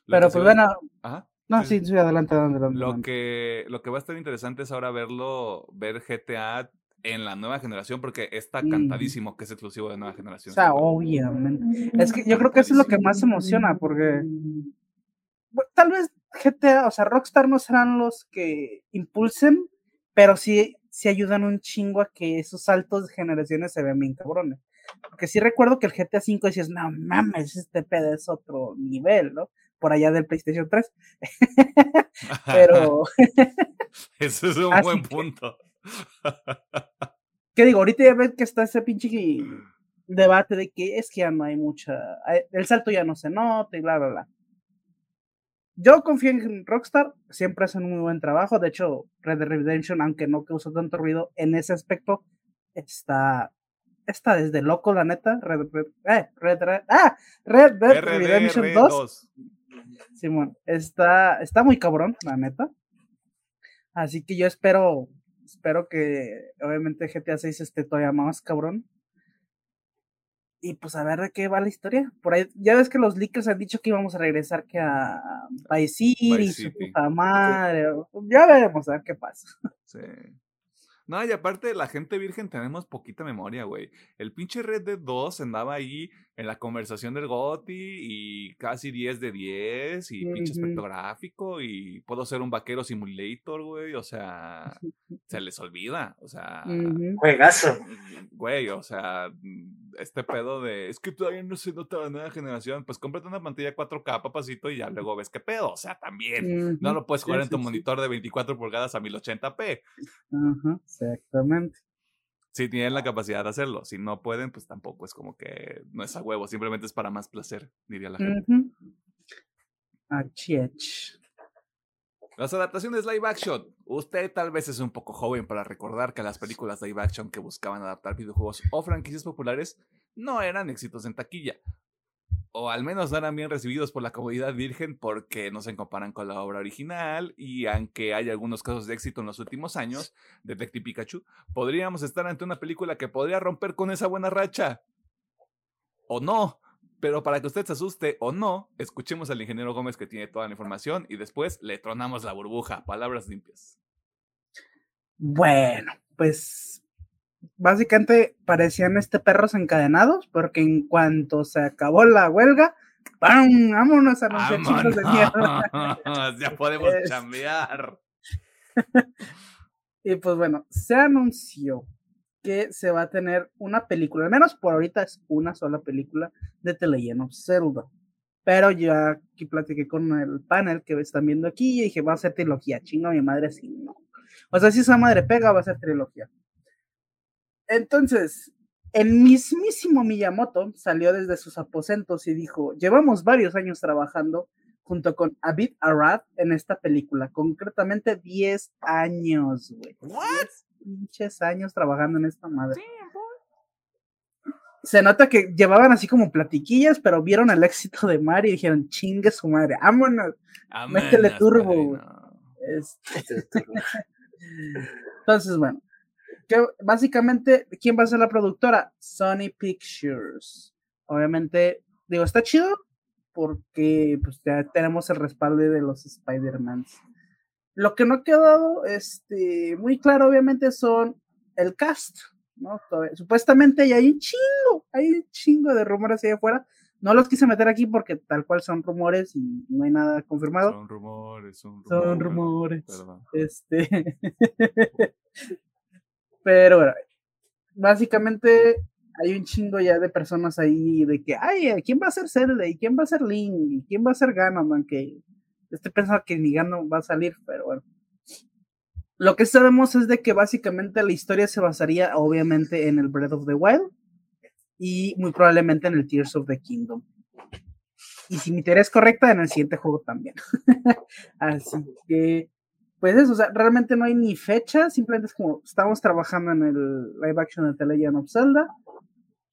Lo Pero pues bueno, Ajá. no, sí, sí, sí, adelante, adelante. Lo que, lo que va a estar interesante es ahora verlo, ver GTA en la nueva generación, porque está Mm. cantadísimo que es exclusivo de nueva O generación. sea, este juego. obviamente. Es que yo creo que eso es lo que más emociona, porque bueno, tal vez GTA, o sea, Rockstar no serán los que impulsen, pero sí, sí ayudan un chingo a que esos saltos de generaciones se vean bien cabrones. Porque sí recuerdo que el GTA V decías, no mames, este pedo es otro nivel, ¿no? Por allá del PlayStation 3. <laughs> Pero, <laughs> Eso es un Así buen que- punto. <laughs> ¿qué digo? Ahorita ya ves que está ese pinche debate de que es que ya no hay mucha, hay- el salto ya no se nota y bla, bla, bla. Yo confío en Rockstar, siempre hacen un muy buen trabajo. De hecho, Red Dead Redemption, aunque no causó tanto ruido en ese aspecto, está, está desde loco, la neta. Red, Red, eh, Red, Red- ah, Red Dead Redemption 2, RDR2. Simón, está, está muy cabrón, la neta. Así que yo espero, espero que obviamente GTA 6 esté todavía más cabrón. Y pues a ver de qué va la historia. Por ahí, ya ves que los leakers han dicho que íbamos a regresar que a Vice City, su puta madre. Ya veremos a ver qué pasa. <laughs> Sí. No, y aparte, la gente virgen tenemos poquita memoria, güey. El pinche Red Dead 2 andaba ahí en la conversación del GOTI y casi 10 de 10 y pinche Ujú. aspecto gráfico y puedo ser un vaquero simulator, güey. O sea, se les olvida. O sea. Juegazo. güey, o sea, mm, este pedo de es que todavía no se nota la nueva generación. Pues cómprate una pantalla 4K, papacito, y ya luego ves qué pedo. O sea, también. No lo puedes jugar Sí, en tu sí, sí. monitor de 24 pulgadas a 1080p. Ajá, exactamente. Si tienen la capacidad de hacerlo. Si no pueden, pues tampoco es como que no es a huevo. Simplemente es para más placer, diría la gente. Ujú. Achiech. Las adaptaciones live action. Usted tal vez es un poco joven para recordar que las películas live action que buscaban adaptar videojuegos o franquicias populares no eran éxitos en taquilla. O al menos no eran bien recibidos por la comunidad virgen porque no se comparan con la obra original y aunque hay algunos casos de éxito en los últimos años, Detective Pikachu, podríamos estar ante una película que podría romper con esa buena racha. O no. Pero para que usted se asuste o no, escuchemos al ingeniero Gómez que tiene toda la información y después le tronamos la burbuja. Palabras limpias. Bueno, pues básicamente parecían este perros encadenados porque en cuanto se acabó la huelga, ¡pam! Vámonos a anunciar chicos de mierda. ¡Vámonos! <laughs> ya podemos Es- chambear. <laughs> Y pues bueno, se anunció que se va a tener una película, al menos por ahorita es una sola película de The Legend of Zelda. Pero yo aquí platiqué con el panel que están viendo aquí y dije, va a ser trilogía, chinga mi madre si no. O sea, si esa madre pega, va a ser trilogía. Entonces, el mismísimo Miyamoto salió desde sus aposentos y dijo, llevamos varios años trabajando junto con Abid Arad en esta película, concretamente 10 años, güey. 10 pinches años trabajando en esta madre. Se nota que llevaban así como platiquillas, pero vieron el éxito de Mario y dijeron, chingue su madre, vámonos, métele turbo, güey. Este <laughs> Entonces, bueno, que básicamente, ¿quién va a ser la productora? Sony Pictures. Obviamente, digo, está chido porque pues ya tenemos el respaldo de los Spider-Man. Lo que no ha quedado este, muy claro, obviamente, son el cast, ¿no? Supuestamente ya hay un chingo, hay un chingo de rumores ahí afuera. No los quise meter aquí porque tal cual son rumores y no hay nada confirmado. Son rumores, son rumores. Son rumores. Este. <laughs> Pero bueno, básicamente hay un chingo ya de personas ahí de que, ay, ¿quién va a ser Zelda? ¿Y quién va a ser Link? ¿Y quién va a ser Ganon? Que estoy pensando que ni Ganon va a salir, pero bueno. Lo que sabemos es de que básicamente la historia se basaría obviamente en el Breath of the Wild y muy probablemente en el Tears of the Kingdom. Y si mi teoría es correcta, en el siguiente juego también. <laughs> Así que pues eso, o sea, realmente no hay ni fecha, simplemente es como estamos trabajando en el live action de The Legend of Zelda,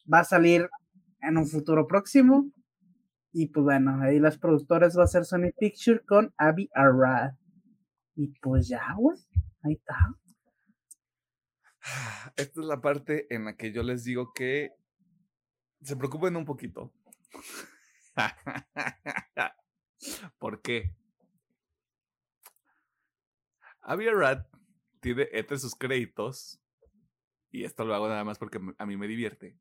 va a salir en un futuro próximo, y pues bueno, ahí las productoras va a ser Sony Picture con Abby Arad. Y pues ya, güey, ahí está. <sighs> Esta es la parte en la que yo les digo que se preocupen un poquito. <laughs> ¿Por qué? Abby Rat tiene entre sus créditos, y esto lo hago nada más porque a mí me divierte.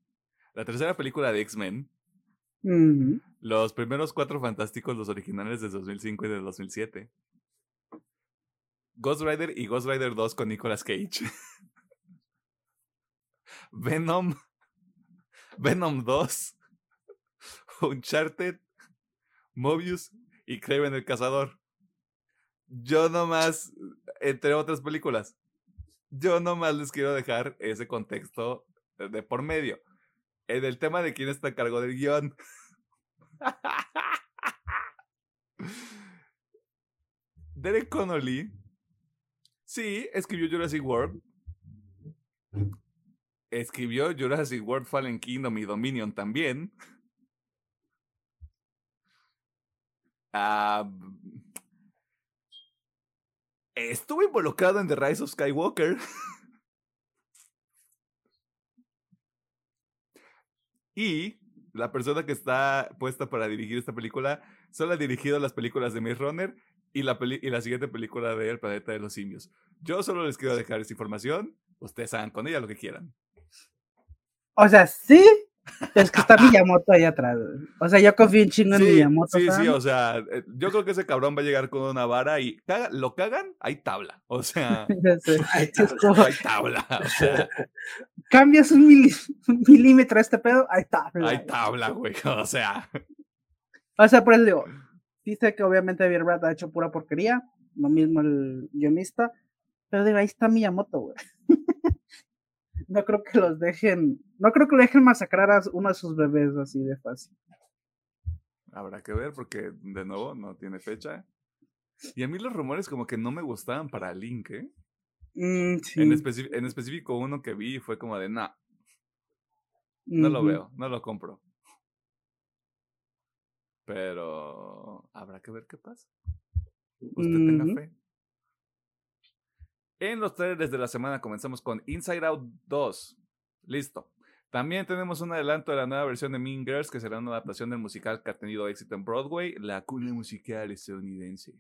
La tercera película de X-Men, los primeros cuatro fantásticos, los originales de 2005 y de 2007. Ghost Rider y Ghost Rider 2 con Nicolas Cage. <laughs> Venom. Venom 2. Uncharted. Mobius y Kraven el Cazador. Yo nomás, entre otras películas, yo nomás les quiero dejar ese contexto de por medio. En el tema de quién está a cargo del guion. <laughs> Derek Connolly, sí, escribió Jurassic World. Escribió Jurassic World Fallen Kingdom y Dominion también. Ah estuvo involucrado en The Rise of Skywalker. y la persona que está puesta para dirigir esta película solo ha dirigido las películas de Maze Runner y la, y la siguiente película de El planeta de los simios. Yo solo les quiero dejar esa información. Ustedes hagan con ella lo que quieran. O sea, sí, es que está Miyamoto ahí atrás. O sea, yo confío un chingo en Miyamoto. Sí, sí, o sea, eh, yo creo que ese cabrón va a llegar con una vara y lo cagan, hay tabla. O sea, <laughs> <laughs> hay, tabla, O sea, <laughs> cambias un, milímetro a este pedo, hay tabla. Hay tabla, güey. O sea. O sea, por eso digo, dice que obviamente Javier Brad ha hecho pura porquería, lo mismo el guionista, pero digo, ahí está Miyamoto, güey no creo que los dejen, no creo que lo dejen masacrar a uno de sus bebés así de fácil. Habrá que ver porque de nuevo no tiene fecha. Y a mí los rumores como que no me gustaban para Link, ¿eh? Mm, en, en, específico uno que vi fue como de, nah, no lo veo, no lo compro. Pero habrá que ver qué pasa. Usted tenga fe. En los trailers de la semana comenzamos con Inside Out 2. Listo. También tenemos un adelanto de la nueva versión de Mean Girls, que será una adaptación del musical que ha tenido éxito en Broadway, la cuna musical estadounidense.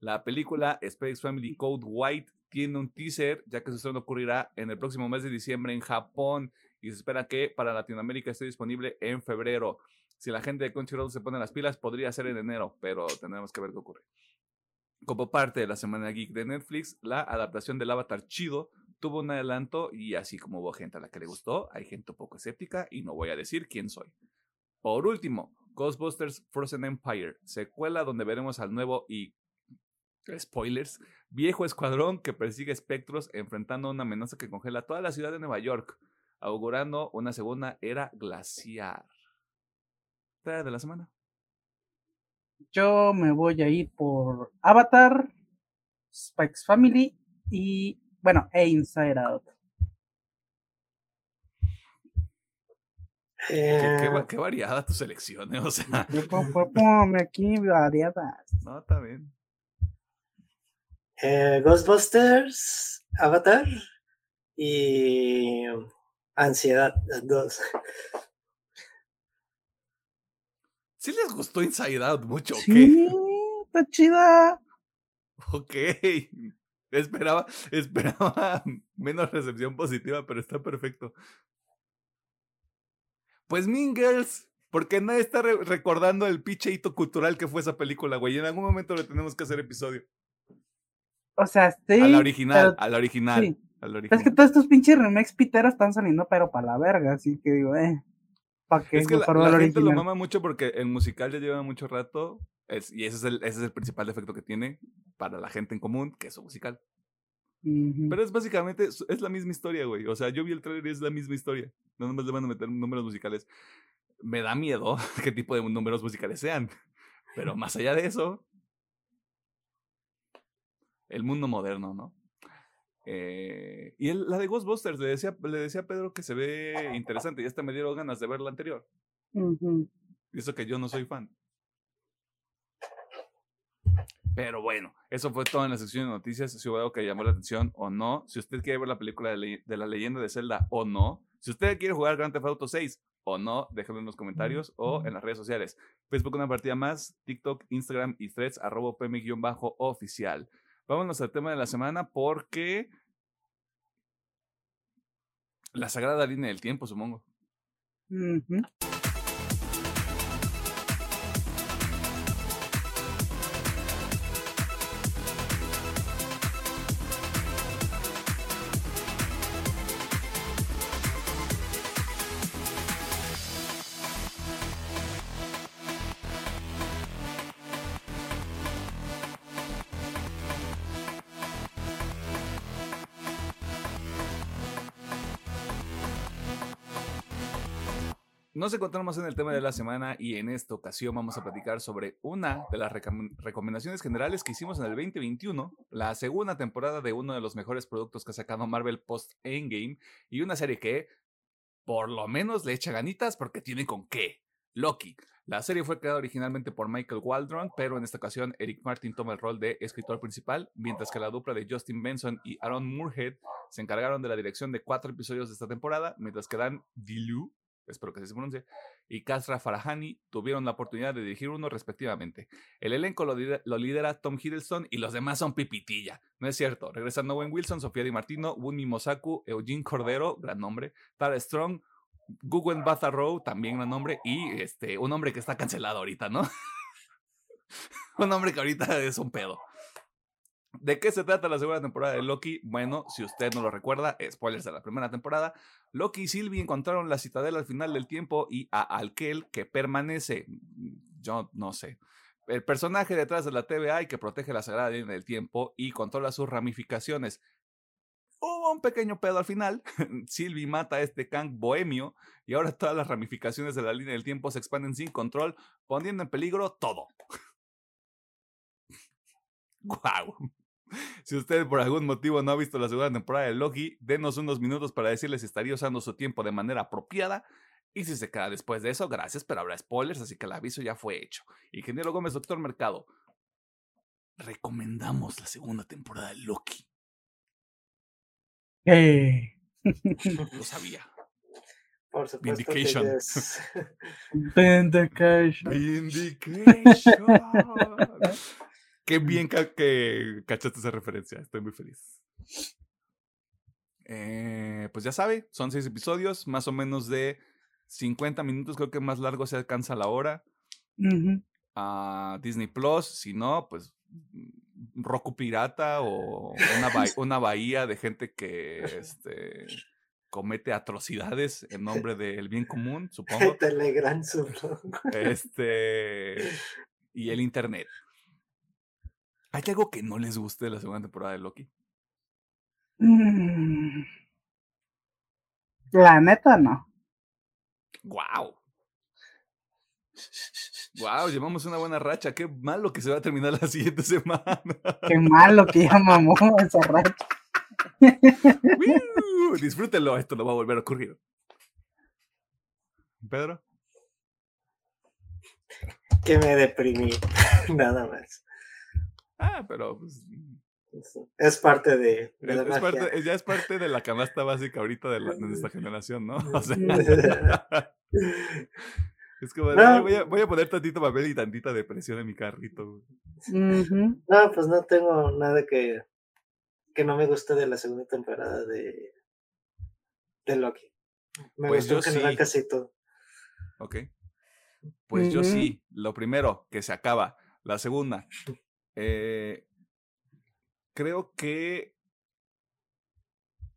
La película Space Family Code White tiene un teaser, ya que su estreno ocurrirá en el próximo mes de diciembre en Japón y se espera que para Latinoamérica esté disponible en febrero. Si la gente de Crunchyroll se pone las pilas, podría ser en enero, pero tendremos que ver qué ocurre. Como parte de la Semana Geek de Netflix, la adaptación del Avatar Chido tuvo un adelanto y así como hubo gente a la que le gustó, hay gente un poco escéptica y no voy a decir quién soy. Por último, Ghostbusters Frozen Empire, secuela donde veremos al nuevo y spoilers, viejo escuadrón que persigue espectros enfrentando una amenaza que congela toda la ciudad de Nueva York. augurando una segunda era glaciar. ¿Trae de la semana? Yo me voy a ir por Avatar, Spikes Family y, bueno, e Inside Out. Qué, qué Eh, va- qué variada tu selección, ¿eh? O sea, Yo ponme <laughs> aquí variadas. no, está bien. eh, Ghostbusters, Avatar y Ansiedad, las dos. <laughs> ¿Sí les gustó Inside Out mucho o qué? Sí, está chida. Ok. Esperaba, esperaba <laughs> menos recepción positiva, pero está perfecto. Pues Mean Girls, porque nadie está re- recordando el pinche hito cultural que fue esa película, güey. En algún momento le tenemos que hacer episodio. O sea, sí. a la original, pero- a la original. sí. A la Pero es que original. todos estos pinches remakes piteros están saliendo, pero para la verga, así que digo, eh. ¿Para qué? Es que la, Mejor la ver gente lo mama mucho porque el musical ya lleva mucho rato. es- y ese es, el, ese es el principal defecto que tiene para la gente en común, que es su musical. Ujú. Pero es básicamente, es la misma historia, güey. O sea, yo vi el trailer y es la misma historia. No nomás le van a meter números musicales. Me da miedo <laughs> qué tipo de números musicales sean. Pero más allá de eso, el mundo moderno, ¿no? Eh, y el- la de Ghostbusters, le decía, le decía a Pedro que se ve interesante y hasta me dieron ganas de ver la anterior. Y eso que yo no soy fan. Pero bueno, eso fue todo en la sección de noticias. Si hubo algo que llamó la atención o no. Si usted quiere ver la película de, le- de la leyenda de Zelda o no. Si usted quiere jugar Grand Theft Auto 6 o no, déjenlo en los comentarios o en las redes sociales. Facebook una partida más, TikTok, Instagram y threads arroba pm-oficial. Vámonos al tema de la semana porque la sagrada línea del tiempo, supongo. Nos encontramos en el tema de la semana y en esta ocasión vamos a platicar sobre una de las recom- recomendaciones generales que hicimos en el 2021, la segunda temporada de uno de los mejores productos que ha sacado Marvel post Endgame y una serie que por lo menos le echa ganitas porque tiene con qué. Loki. La serie fue creada originalmente por Michael Waldron, pero en esta ocasión Eric Martin toma el rol de escritor principal, mientras que la dupla de Justin Benson y Aaron Moorhead se encargaron de la dirección de cuatro episodios de esta temporada, mientras que Dan Dilu espero que así se pronuncie, y Kasra Farahani tuvieron la oportunidad de dirigir uno respectivamente. El elenco lo, lidera, Tom Hiddleston y los demás son pipitilla. No es cierto. Regresan Owen Wilson, Sofía Di Martino, Wunmi Mosaku, Eugene Cordero, gran nombre, Tara Strong, Guggen Batharow, también gran nombre, y este, un hombre que está cancelado ahorita, ¿no? <laughs> un hombre que ahorita es un pedo. ¿De qué se trata la segunda temporada de Loki? Bueno, si usted no lo recuerda, spoilers de la primera temporada, Loki y Sylvie encontraron la citadela al final del tiempo y a Alkel que permanece, yo no sé, el personaje detrás de la TVA que protege la sagrada línea del tiempo y controla sus ramificaciones. Hubo un pequeño pedo al final, <laughs> Sylvie mata a este Kang bohemio y ahora todas las ramificaciones de la línea del tiempo se expanden sin control, poniendo en peligro todo. <laughs> ¡Guau! Si usted por algún motivo no ha visto la segunda temporada de Loki, denos unos minutos para decirle si estaría usando su tiempo de manera apropiada. Y si se queda después de eso, gracias, pero habrá spoilers, así que el aviso ya fue hecho. Ingeniero Gómez, doctor Mercado, recomendamos la segunda temporada de Loki. Eh, Lo sabía. Por supuesto que Vindication. yes. <laughs> Vindication. Vindication. Qué bien ca- que cachaste esa referencia. Estoy muy feliz. Eh, pues ya sabe, son seis episodios, más o menos de 50 minutos. Creo que más largo se alcanza la hora. A Disney Plus, si no, pues mm, Roku Pirata o <laughs> una bahía de gente que este, comete atrocidades en nombre del bien común, <laughs> supongo. Telegram supongo. Este y el internet. ¿Hay algo que no les guste de la segunda temporada de Loki? Mm. La neta, no. ¡Guau! Wow, llevamos una buena racha. Qué malo que se va a terminar la siguiente <laughs> semana. Qué malo que ya mamó esa racha. Disfrútenlo, esto no va a volver a ocurrir. Pedro. Que me deprimí, <laughs> nada más. Ah, pero pues, es parte de, es, la parte, ya es parte de la canasta básica ahorita de, la, de nuestra <laughs> generación, ¿no? <laughs> O sea, <laughs> es como, voy, a, voy, a, poner tantito papel y tantita depresión en mi carrito. No, pues no tengo nada que, que no me guste de la segunda temporada de, de Loki. Me pues gustó yo en general sí. casi todo. Ok. Pues yo sí. Lo primero, que se acaba. La segunda, eh, creo que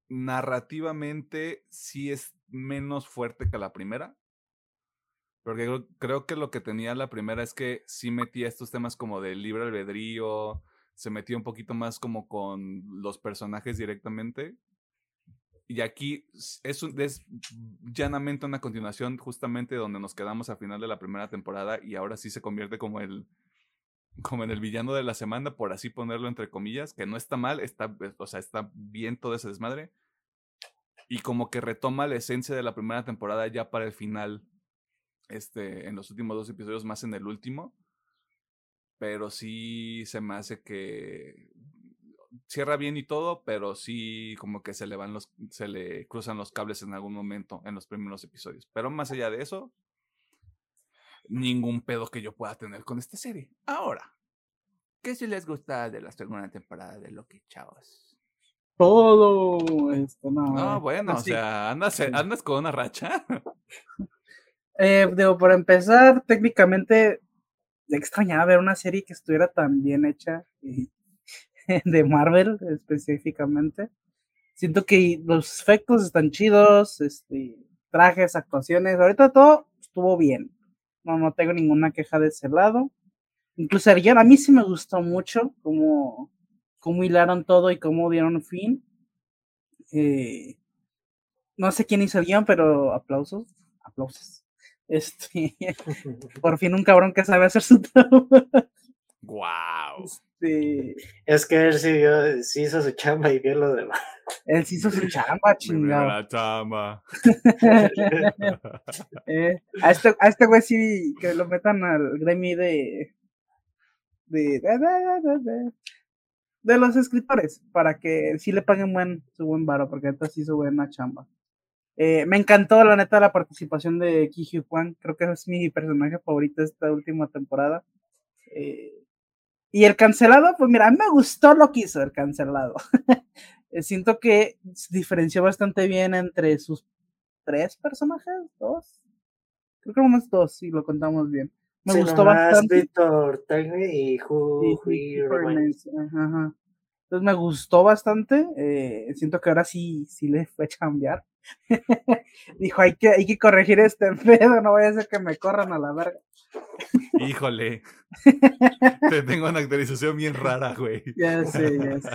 narrativamente sí es menos fuerte que la primera. Porque creo, que lo que tenía la primera es que sí metía estos temas como de libre albedrío, se metió un poquito más como con los personajes directamente. Y aquí es, un, es llanamente una continuación justamente donde nos quedamos al final de la primera temporada y ahora sí se convierte como el, como en el villano de la semana, por así ponerlo entre comillas, que no está mal, está, o sea, está bien todo ese desmadre. Y como que retoma la esencia de la primera temporada ya para el final, este, en los últimos dos episodios, más en el último. Pero sí se me hace que cierra bien y todo, pero sí como que se le van los, se le cruzan los cables en algún momento en los primeros episodios. Pero más allá de eso, ningún pedo que yo pueda tener con esta serie. Ahora, ¿qué si les gusta de la segunda temporada de Loki, chavos? Todo esto, no. No, bueno, Así. o sea, andas, andas con una racha. <laughs> eh, digo, por empezar, técnicamente extrañaba ver una serie que estuviera tan bien hecha y, <laughs> de Marvel específicamente. Siento que los efectos están chidos, este, trajes, actuaciones, ahorita todo estuvo bien. No, no tengo ninguna queja de ese lado. Incluso ayer a mí sí me gustó mucho cómo, cómo hilaron todo y cómo dieron fin. Eh, no sé quién hizo el guion, pero aplausos, aplausos. Este, <laughs> por fin un cabrón que sabe hacer su <laughs> trabajo. Wow. Sí. Es que él sí, yo, sí, hizo su chamba y vio lo demás. Él sí hizo su <laughs> chamba, <laughs> chingado. La chamba. <laughs> eh, a este, a este güey sí que lo metan al gremio de de, de, de, de, de, los escritores para que sí le paguen buen su buen varo, porque entonces hizo buena chamba. Eh, me encantó la neta la participación de Ki Hugh Kwan, creo que es mi personaje favorito de esta última temporada. Eh, y el cancelado, pues mira, a mí me gustó lo que hizo el cancelado. <laughs> Siento que se diferenció bastante bien entre sus tres personajes, dos. Creo que nomás dos, si lo contamos bien. Me sí, gustó bastante. Víctor Tagny y. Entonces me gustó bastante. Eh, siento que ahora sí, sí le fue a cambiar. <laughs> Dijo, hay que, hay que corregir este <laughs> pedo, no vaya a ser que me corran a la verga. Híjole. Te tengo una actualización bien rara, güey. <laughs> Ya sé, ya sé.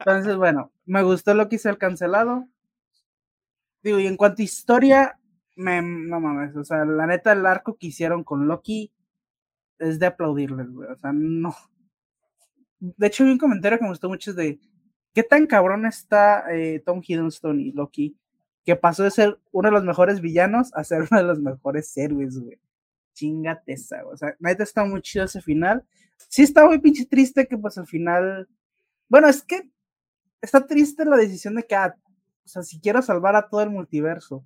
Entonces, bueno, me gustó lo que hizo el cancelado. Digo, y en cuanto a historia, me, no mames, o sea, la neta, el arco que hicieron con Loki es de aplaudirles, güey. O sea, no. De hecho, vi un comentario que me gustó mucho es de qué tan cabrón está eh, Tom Hiddleston y Loki, que pasó de ser uno de los mejores villanos a ser <laughs> uno de los mejores héroes, güey chingate esa, o sea, neta está muy chido ese final. Sí está muy pinche triste que pues al final, bueno, es que está triste la decisión de que, ah, o sea, si quiero salvar a todo el multiverso,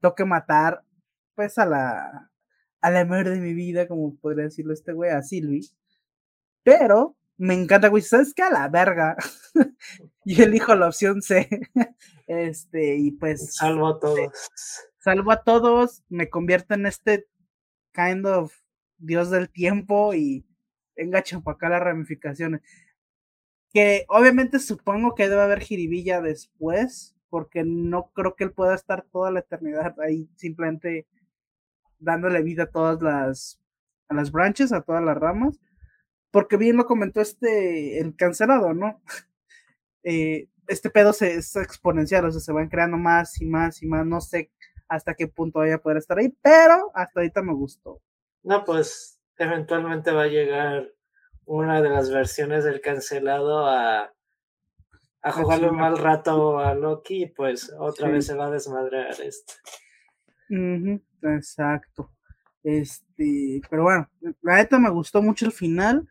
tengo que matar, pues a la, a la mujer de mi vida, como podría decirlo este güey, a Sylvie. Pero me encanta, güey, ¿sabes qué? A la verga. <laughs> y elijo la opción C. este, y pues. Salvo a todos. Salvo a todos, me convierto en este kind of dios del tiempo y venga para acá las ramificaciones. Que obviamente supongo que debe haber jiribilla después, porque no creo que él pueda estar toda la eternidad ahí simplemente dándole vida a todas las, a las branches, a todas las ramas, porque bien lo comentó este, el cancelado, ¿no? Eh, este pedo se, es exponencial, o sea, se van creando más y más y más, no sé hasta qué punto vaya a poder estar ahí, pero hasta ahorita me gustó. No, pues eventualmente va a llegar una de las versiones del cancelado a, a jugarle un mal rato a Loki y pues otra vez se va a desmadrar esto. exacto. Este, pero bueno, la neta me gustó mucho el final.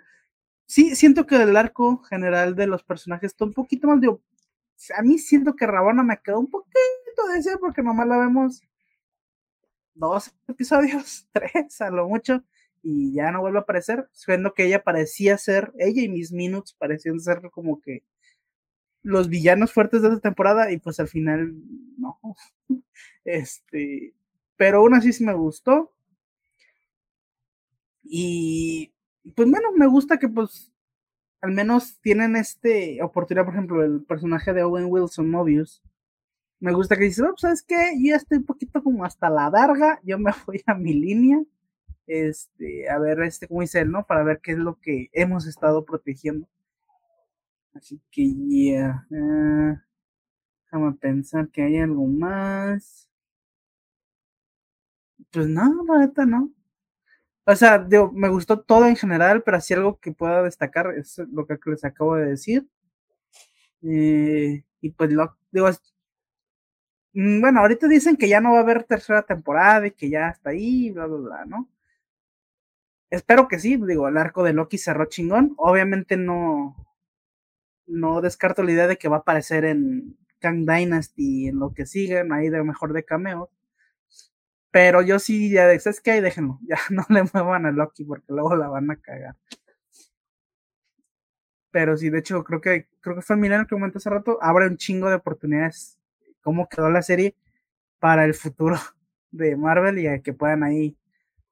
Sí, siento que el arco general de los personajes está un poquito más de. A mí siento que Rabona me quedó un poquito de decir porque nomás la vemos dos episodios, <laughs> tres a lo mucho, y ya no vuelve a aparecer, siendo que ella parecía ser, ella y mis Minutes parecían ser como que los villanos fuertes de esta temporada, y pues al final no. <laughs> Este, pero aún así sí me gustó. Y pues bueno, me gusta que pues al menos tienen este oportunidad, por ejemplo, el personaje de Owen Wilson Mobius. Me gusta que dice, oh, ¿sabes qué? Yo ya estoy un poquito como hasta la verga, yo me <laughs> voy a mi línea, este, a ver, este, como dice él, ¿no? Para ver qué es lo que hemos estado protegiendo. Así que ya, yeah. déjame pensar que hay algo más. Pues no, la neta no. O sea, digo, me gustó todo en general, pero así algo que pueda destacar es lo que les acabo de decir. Eh, y pues lo digo, mm, bueno, ahorita dicen que ya no va a haber tercera temporada y que ya está ahí, bla, bla, bla, ¿no? Espero que sí, digo, el arco de Loki cerró chingón. Obviamente no, no descarto la idea de que va a aparecer en Kang Dynasty, en lo que siguen, ahí de mejor de cameos. Pero yo sí, ya de, ¿sabes qué? Déjenlo, <laughs> ya no le muevan a Loki porque luego la van a cagar. Pero sí, de hecho, creo que, creo que fue el Milano que comentó hace rato, abre un chingo de oportunidades, cómo quedó la serie para el futuro <laughs> de Marvel y a que puedan ahí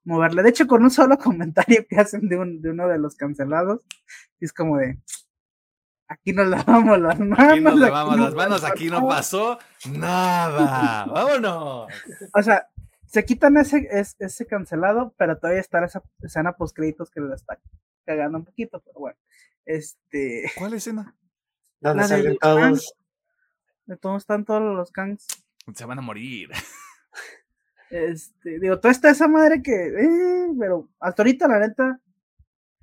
moverle. De hecho, con un solo <laughs> comentario que hacen de, un, de uno de los cancelados, es como de, aquí nos lavamos las manos. Aquí nos lavamos las manos, aquí no pasó nada. Vámonos. O sea, se quitan ese, ese, cancelado, pero todavía está esa escena post créditos que le está cagando un poquito, pero bueno. Este. <laughs> ¿Cuál escena? Donde salen todos. De todos están todos los Kangs. Se van a morir. Este, digo, toda esta esa madre que. Eh, pero hasta ahorita, la neta,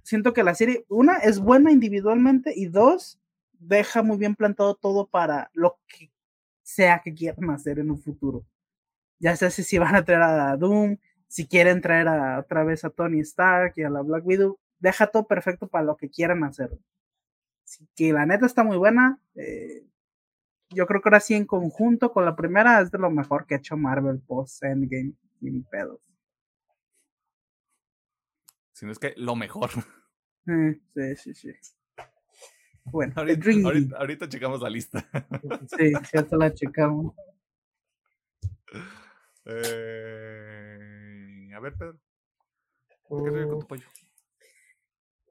siento que la serie, una, es buena individualmente, y dos, deja muy bien plantado todo para lo que sea que quieran hacer en un futuro ya sé si van a traer a Doom, si quieren traer a, otra vez a Tony Stark y a la Black Widow, deja todo perfecto para lo que quieran hacer. Así que la neta está muy buena. Eh, yo creo que ahora sí en conjunto con la primera es de lo mejor que ha hecho Marvel post Endgame, sin pedos. Si no es que lo mejor. Eh, sí, sí, sí. Bueno, ahorita, ahorita, checamos la lista. Sí, cierto la checamos. Eh, a ver, Pedro. ¿Qué con tu pollo?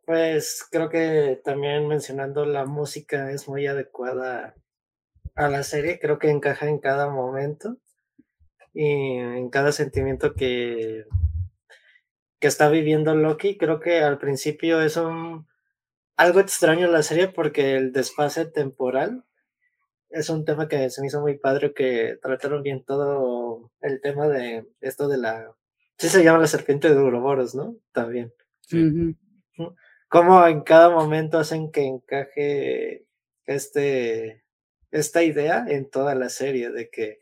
Pues creo que también mencionando la música es muy adecuada a la serie, creo que encaja en cada momento y en cada sentimiento que, que está viviendo Loki. Creo que al principio es un algo extraño la serie porque el desfase temporal es un tema que se me hizo muy padre que trataron bien todo el tema de esto de la sí se llama la serpiente de Uroboros, ¿no? También. Sí. Cómo en cada momento hacen que encaje este esta idea en toda la serie de que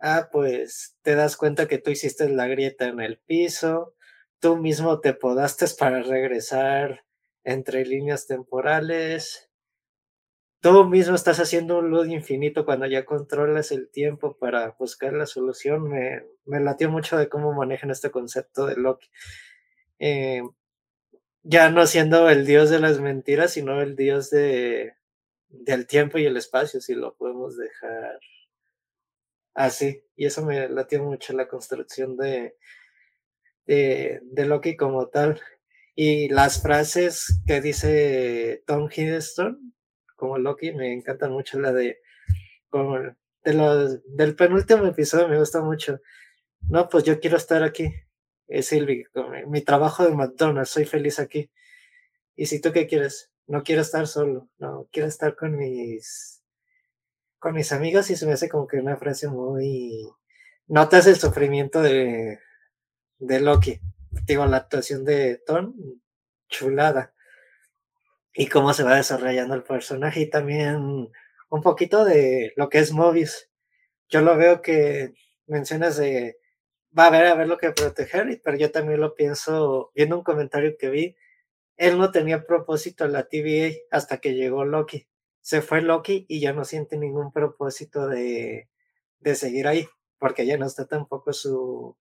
ah, pues te das cuenta que tú hiciste la grieta en el piso, tú mismo te podaste para regresar entre líneas temporales, tú mismo estás haciendo un loop infinito cuando ya controlas el tiempo para buscar la solución. Me, me latió mucho de cómo manejan este concepto de Loki. Eh, ya no siendo el dios de las mentiras, sino el dios de, del tiempo y el espacio, si lo podemos dejar así. Y eso me latió mucho la construcción de, de, de Loki como tal. Y las frases que dice Tom Hiddleston, como Loki, me encanta mucho la de, como de los, del penúltimo episodio me gusta mucho. No, pues yo quiero estar aquí. Es Silvi, mi trabajo de McDonald's, soy feliz aquí. Y si tú qué quieres, no quiero estar solo, no, quiero estar con mis, con mis amigos y se me hace como que una frase muy... Notas el sufrimiento de, de Loki. Digo, la actuación de Thor, chulada. Y cómo se va desarrollando el personaje y también un poquito de lo que es Mobius. Yo lo veo que mencionas de va a haber a ver lo que proteger, pero yo también lo pienso viendo un comentario que vi. Él no tenía propósito en la TVA hasta que llegó Loki se fue Loki y ya no siente ningún propósito de, de seguir ahí, porque ya no está tampoco su,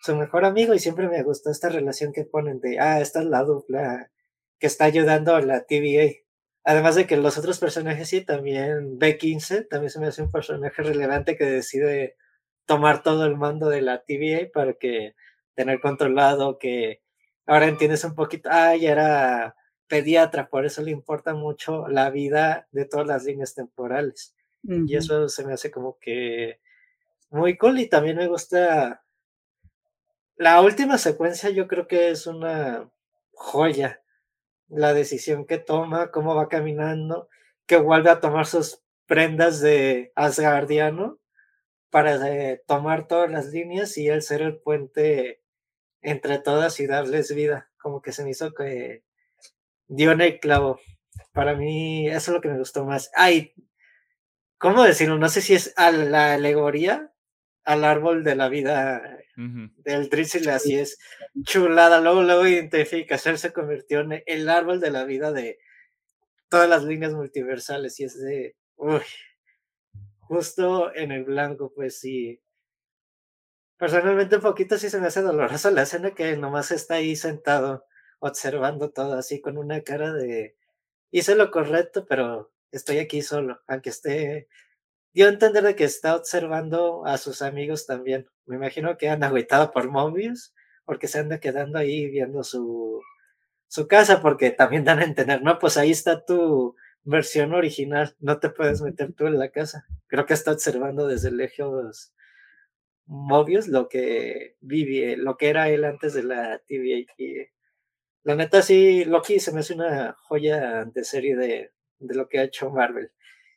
su mejor amigo y siempre me gustó esta relación que ponen de, ah, esta es la dupla que está ayudando a la TVA. Además de que los otros personajes sí, también B15, también se me hace un personaje relevante que decide tomar todo el mando de la TVA para que tener controlado que ahora entiendes un poquito, ah, ya era pediatra, por eso le importa mucho la vida de todas las líneas temporales. Y eso se me hace como que muy cool y también me gusta la última secuencia, yo creo que es una joya. La decisión que toma, cómo va caminando, que vuelve a tomar sus prendas de Asgardiano para eh, tomar todas las líneas y él ser el puente entre todas y darles vida. Como que se me hizo que dio en el clavo. Para mí, eso es lo que me gustó más. Ay, ¿cómo decirlo? No sé si es a la alegoría al árbol de la vida del Drizzle, así es chulada. Luego, luego identificas, él se convirtió en el árbol de la vida de todas las líneas multiversales y es de, uy, justo en el blanco, pues sí. Personalmente un poquito sí se me hace dolorosa la escena que nomás está ahí sentado observando todo así con una cara de hice lo correcto, pero estoy aquí solo, aunque esté dio a entender de que está observando a sus amigos también. Me imagino que han agüitado por Mobius, porque se anda quedando ahí viendo su, su casa, porque también dan a entender, no, pues ahí está tu versión original, no te puedes meter tú en la casa. Creo que está observando desde lejos Mobius lo que vive, lo que era él antes de la TVA. La neta, sí, Loki se me hace una joya de serie de, de lo que ha hecho Marvel.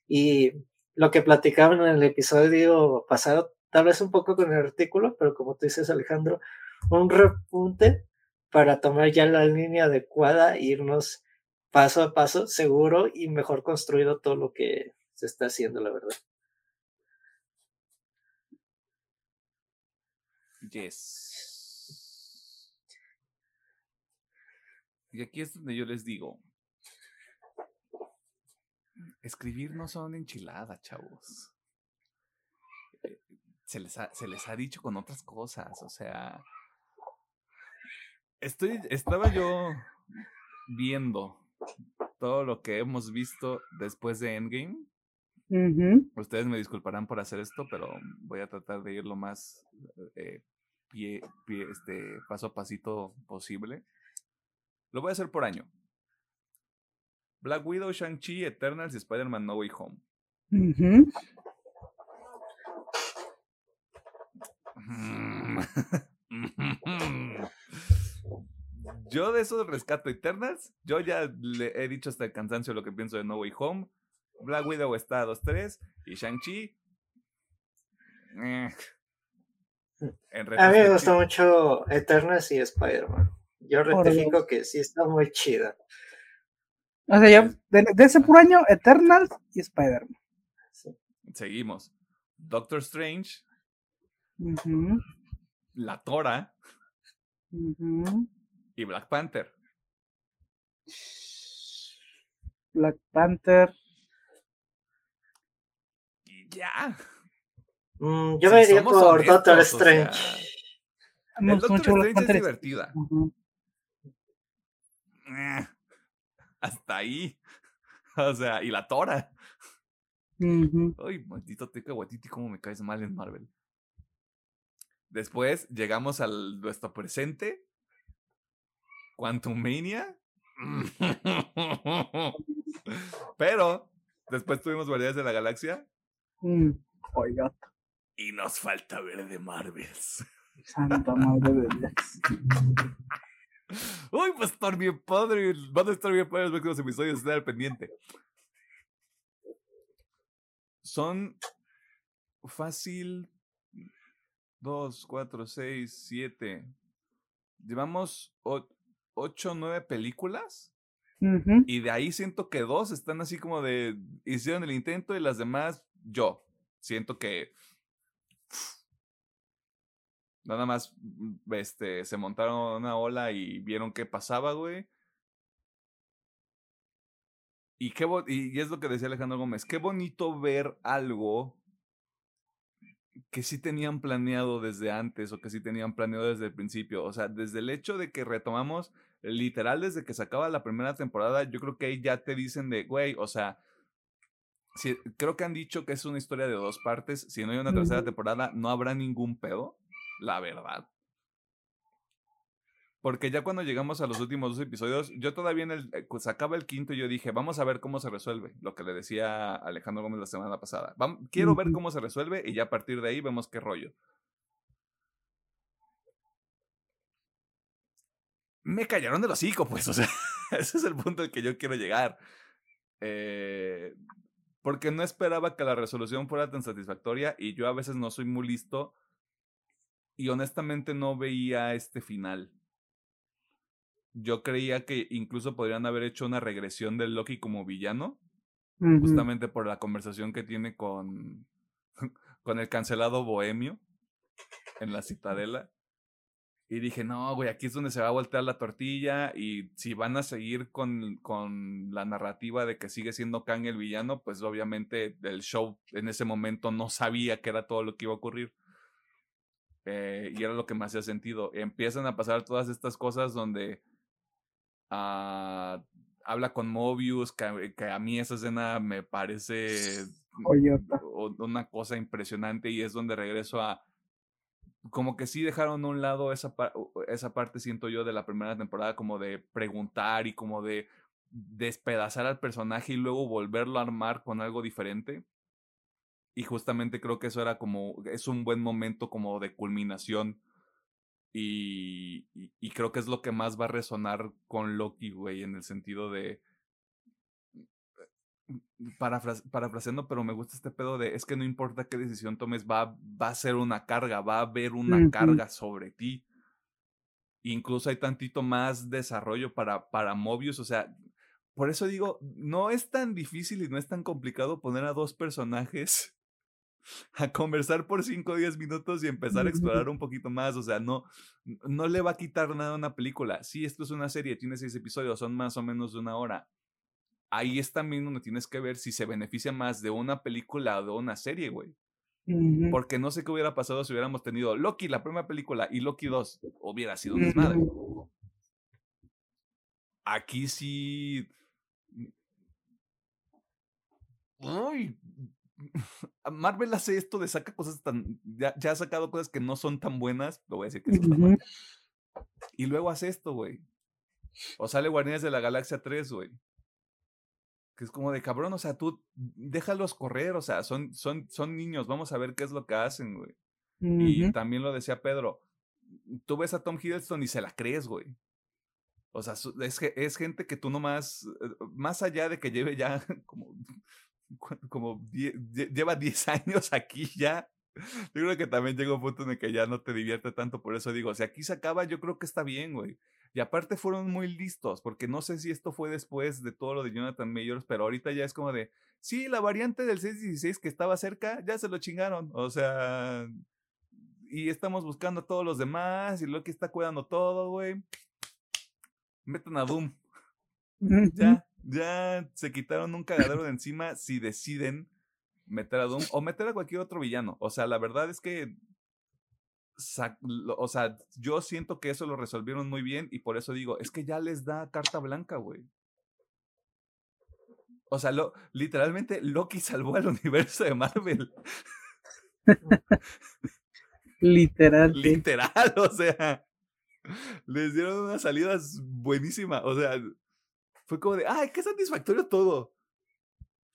Y lo que platicaban en el episodio pasado, tal vez un poco con el artículo, pero como tú dices, Alejandro, un repunte para tomar ya la línea adecuada e irnos paso a paso, seguro y mejor construido todo lo que se está haciendo, la verdad. Yes. Y aquí es donde yo les digo, escribir no son enchiladas, chavos. Eh, se les, ha, se les ha dicho con otras cosas, o sea, estoy, estaba yo viendo todo lo que hemos visto después de Endgame. Ustedes me disculparán por hacer esto, pero voy a tratar de ir lo más eh, pie, pie, este, paso a pasito posible. Lo voy a hacer por año. Black Widow, Shang-Chi, Eternals y Spider-Man No Way Home. <laughs> yo de eso rescato Eternals. Yo ya le he dicho hasta el cansancio lo que pienso de No Way Home. Black Widow está a 2-3 y Shang-Chi. Eh. A mí me gusta mucho Eternals y Spider-Man. Yo rectifico que sí está muy chida. O sea, yo, de, ese puro año, Eternal y Spider-Man. Seguimos. Doctor Strange. La Tora. Y Black Panther. Black Panther. Y ya. Mm, yo me iría por Doctor Strange. Doctor Strange es divertida. Eh, hasta ahí. <laughs> O sea, y la Tora. Ay, maldito Teca Guatiti, cómo me caes mal en Marvel. Después llegamos al nuestro presente. Quantum Mania. <laughs> Pero después tuvimos Guardianes de la Galaxia. Mm, y nos falta ver de Marvels. Santa madre de Dios. <laughs> Uy, pues estar bien padre. Van a estar bien padre los próximos episodios, estar al pendiente. son fácil. Dos, cuatro, seis, siete. Llevamos ocho, nueve películas. Y de ahí siento que dos están así como de. Hicieron el intento y las demás, yo. Siento que. Nada más mm, este, se montaron una ola y vieron qué pasaba, güey. Y, qué y es lo que decía Alejandro Gómez, qué bonito ver algo que sí tenían planeado desde antes o que sí tenían planeado desde el principio. O sea, desde el hecho de que retomamos, literal, desde que se acaba la primera temporada, yo creo que ahí ya te dicen de, güey, o sea, creo que han dicho que es una historia de dos partes. Si no hay una tercera temporada, no habrá ningún pedo, la verdad. Porque ya cuando llegamos a los últimos dos episodios, yo todavía en el, eh, pues acaba el quinto y yo dije, vamos a ver cómo se resuelve, lo que le decía Alejandro Gómez la semana pasada. quiero ver cómo se resuelve y ya a partir de ahí vemos qué rollo. Me callaron de los hocico, pues, o sea, <laughs> ese es el punto al que yo quiero llegar. Eh, porque no esperaba que la resolución fuera tan satisfactoria y yo a veces no soy muy listo y honestamente no veía este final yo creía que incluso podrían haber hecho una regresión del Loki como villano, justamente por la conversación que tiene con, <laughs> con el cancelado Bohemio en la citadela. Y dije, no, güey, aquí es donde se va a voltear la tortilla y si van a seguir con, con la narrativa de que sigue siendo Kang el villano, pues obviamente el show en ese momento no sabía que era todo lo que iba a ocurrir. Eh, y era lo que me hacía sentido. Empiezan a pasar todas estas cosas donde Ah, habla con Mobius, que, a mí esa escena me parece una cosa impresionante y es donde regreso a... Como que sí dejaron a un lado esa, esa parte, siento yo, de la primera temporada, como de preguntar y como de despedazar al personaje y luego volverlo a armar con algo diferente. Y justamente creo que eso era como, es un buen momento como de culminación y, y, creo que es lo que más va a resonar con Loki, güey, en el sentido de. parafraseando, pero me gusta este pedo de es que no importa qué decisión tomes, va, va a ser una carga, va a haber una carga sobre ti. Incluso hay tantito más desarrollo para, para Mobius, o sea, por eso digo, no es tan difícil y no es tan complicado poner a dos personajes a conversar por 5 o 10 minutos y empezar a explorar <laughs> un poquito más. O sea, no, no le va a quitar nada a una película. Si esto es una serie, tiene 6 episodios, son más o menos de una hora. Ahí es también donde tienes que ver si se beneficia más de una película o de una serie, güey. Porque no sé qué hubiera pasado si hubiéramos tenido Loki, la primera película, y Loki 2. Hubiera sido un desmadre. Aquí sí. Uy, <laughs> Marvel hace esto de saca cosas tan. Ya, ha sacado cosas que no son tan buenas. Lo voy a decir que Y luego hace esto, güey. O sale Guardianes de la Galaxia 3, güey. Que es como de cabrón, o sea, tú déjalos correr, o sea, son, son, son niños, vamos a ver qué es lo que hacen, güey. Y también lo decía Pedro. Tú ves a Tom Hiddleston y se la crees, güey. O sea, es, es gente que tú nomás, eh, más allá de que lleve ya <laughs> como como lleva 10 <laughs> años aquí ya. Yo creo que también llega un punto en el que ya no te divierte tanto, por eso digo, si aquí se acaba, yo creo que está bien, güey. Y aparte fueron muy listos, porque no sé si esto fue después de todo lo de Jonathan Mayors, pero ahorita ya es como de, sí, la variante del 616 que estaba cerca, ya se lo chingaron. O sea, y estamos buscando a todos los demás, y Loki está cuidando todo, güey. Metan a Doom. ya, ya se quitaron un cagadero de encima si deciden meter a Doom o meter a cualquier otro villano. O sea, la verdad es que. O sea, yo siento que eso lo resolvieron muy bien y por eso digo, es que ya les da carta blanca, güey. O sea, lo, literalmente Loki salvó al universo de Marvel. <laughs> Literal. Literal, o sea. Les dieron unas salidas buenísimas. O sea, fue como de, ¡ay, qué satisfactorio todo!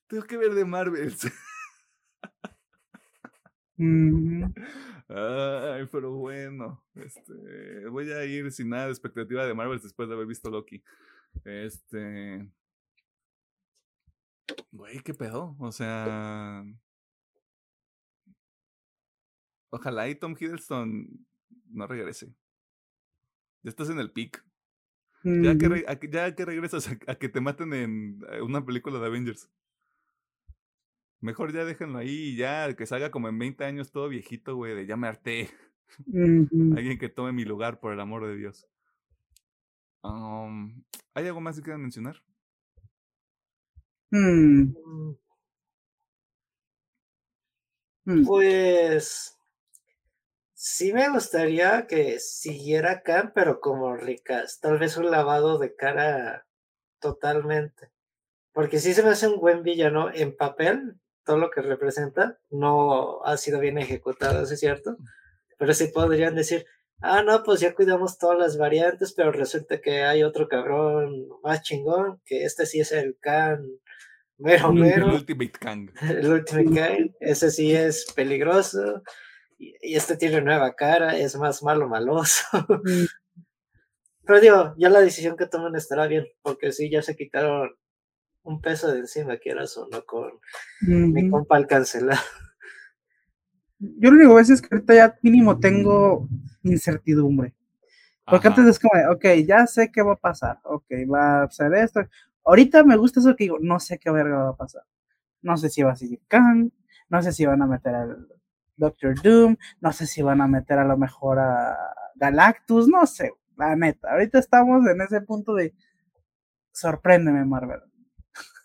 Tengo que ver de Marvel. <laughs> Ay, pero bueno, este, voy a ir sin nada de expectativa de Marvel después de haber visto Loki. Este, güey, qué pedo, o sea, Ojalá y Tom Hiddleston no regrese. Ya estás en el pic. Ya que, ya que regresas a, que te maten en eh, una película de Avengers. Mejor ya déjenlo ahí y ya, que salga como en 20 años todo viejito, güey, de ya me harté. <laughs> Alguien que tome mi lugar, por el amor de Dios. ¿Hay algo más que quieran mencionar? Mm. Mm. Pues sí me gustaría que siguiera acá, pero como ricas, tal vez un lavado de cara totalmente. Porque sí se me hace un buen villano en papel, todo lo que representa, no ha sido bien ejecutado, es cierto, pero sí podrían decir, ah, no, pues ya cuidamos todas las variantes, pero resulta que hay otro cabrón más chingón, que este sí es el Khan mero <laughs> mero. El Ultimate Kang. <laughs> El Ultimate Kang, ese sí es peligroso, y, este tiene nueva cara, es más malo maloso. <laughs> pero digo, ya la decisión que tomen estará bien, porque sí, ya se quitaron un peso de encima, quieras o no, con mi compa al cancelar. <laughs> Yo lo único que es que ahorita ya mínimo tengo incertidumbre. Porque antes es como, ok, ya sé qué va a pasar, ok, va a ser esto. Ahorita me gusta eso que digo, no sé qué verga va a pasar. No sé si va a seguir Kang, no sé si van a meter al Doctor Doom, no sé si van a meter a lo mejor a Galactus, no sé, la neta. Ahorita estamos en ese punto de sorpréndeme, Marvel.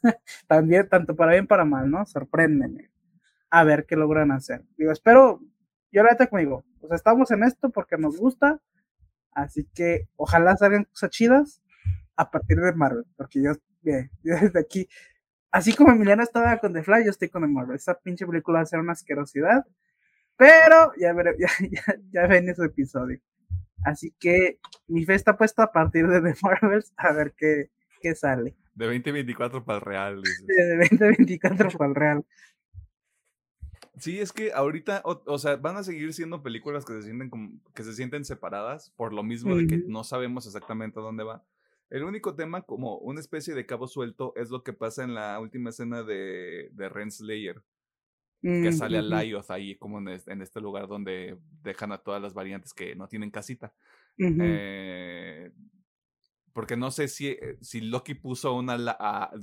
<laughs> También, tanto para bien para mal, ¿no? Sorpréndeme a ver qué logran hacer. Digo, espero, yo la neta conmigo, pues estamos en esto porque nos gusta, así que ojalá salgan cosas chidas a partir de Marvel, porque yo, bien, <laughs> desde aquí, así como Emiliano estaba con The Fly, yo estoy con The Marvel. Esta pinche película va a ser una asquerosidad, pero ya, veré, <laughs> ya, ya, ya ven ese episodio. Así que mi fe está puesta a partir de The Marvel a ver qué, qué sale. De 2024 para el real. De 2024 para el real. Sí, es que ahorita, o, sea, van a seguir siendo películas que se sienten como, que se sienten separadas por lo mismo de que no sabemos exactamente a dónde va. El único tema, como una especie de cabo suelto, es lo que pasa en la última escena de, de Renslayer. Que sale a Lyoth ahí, como en este, lugar donde dejan a todas las variantes que no tienen casita. eh, porque no sé si, eh, si Loki puso una.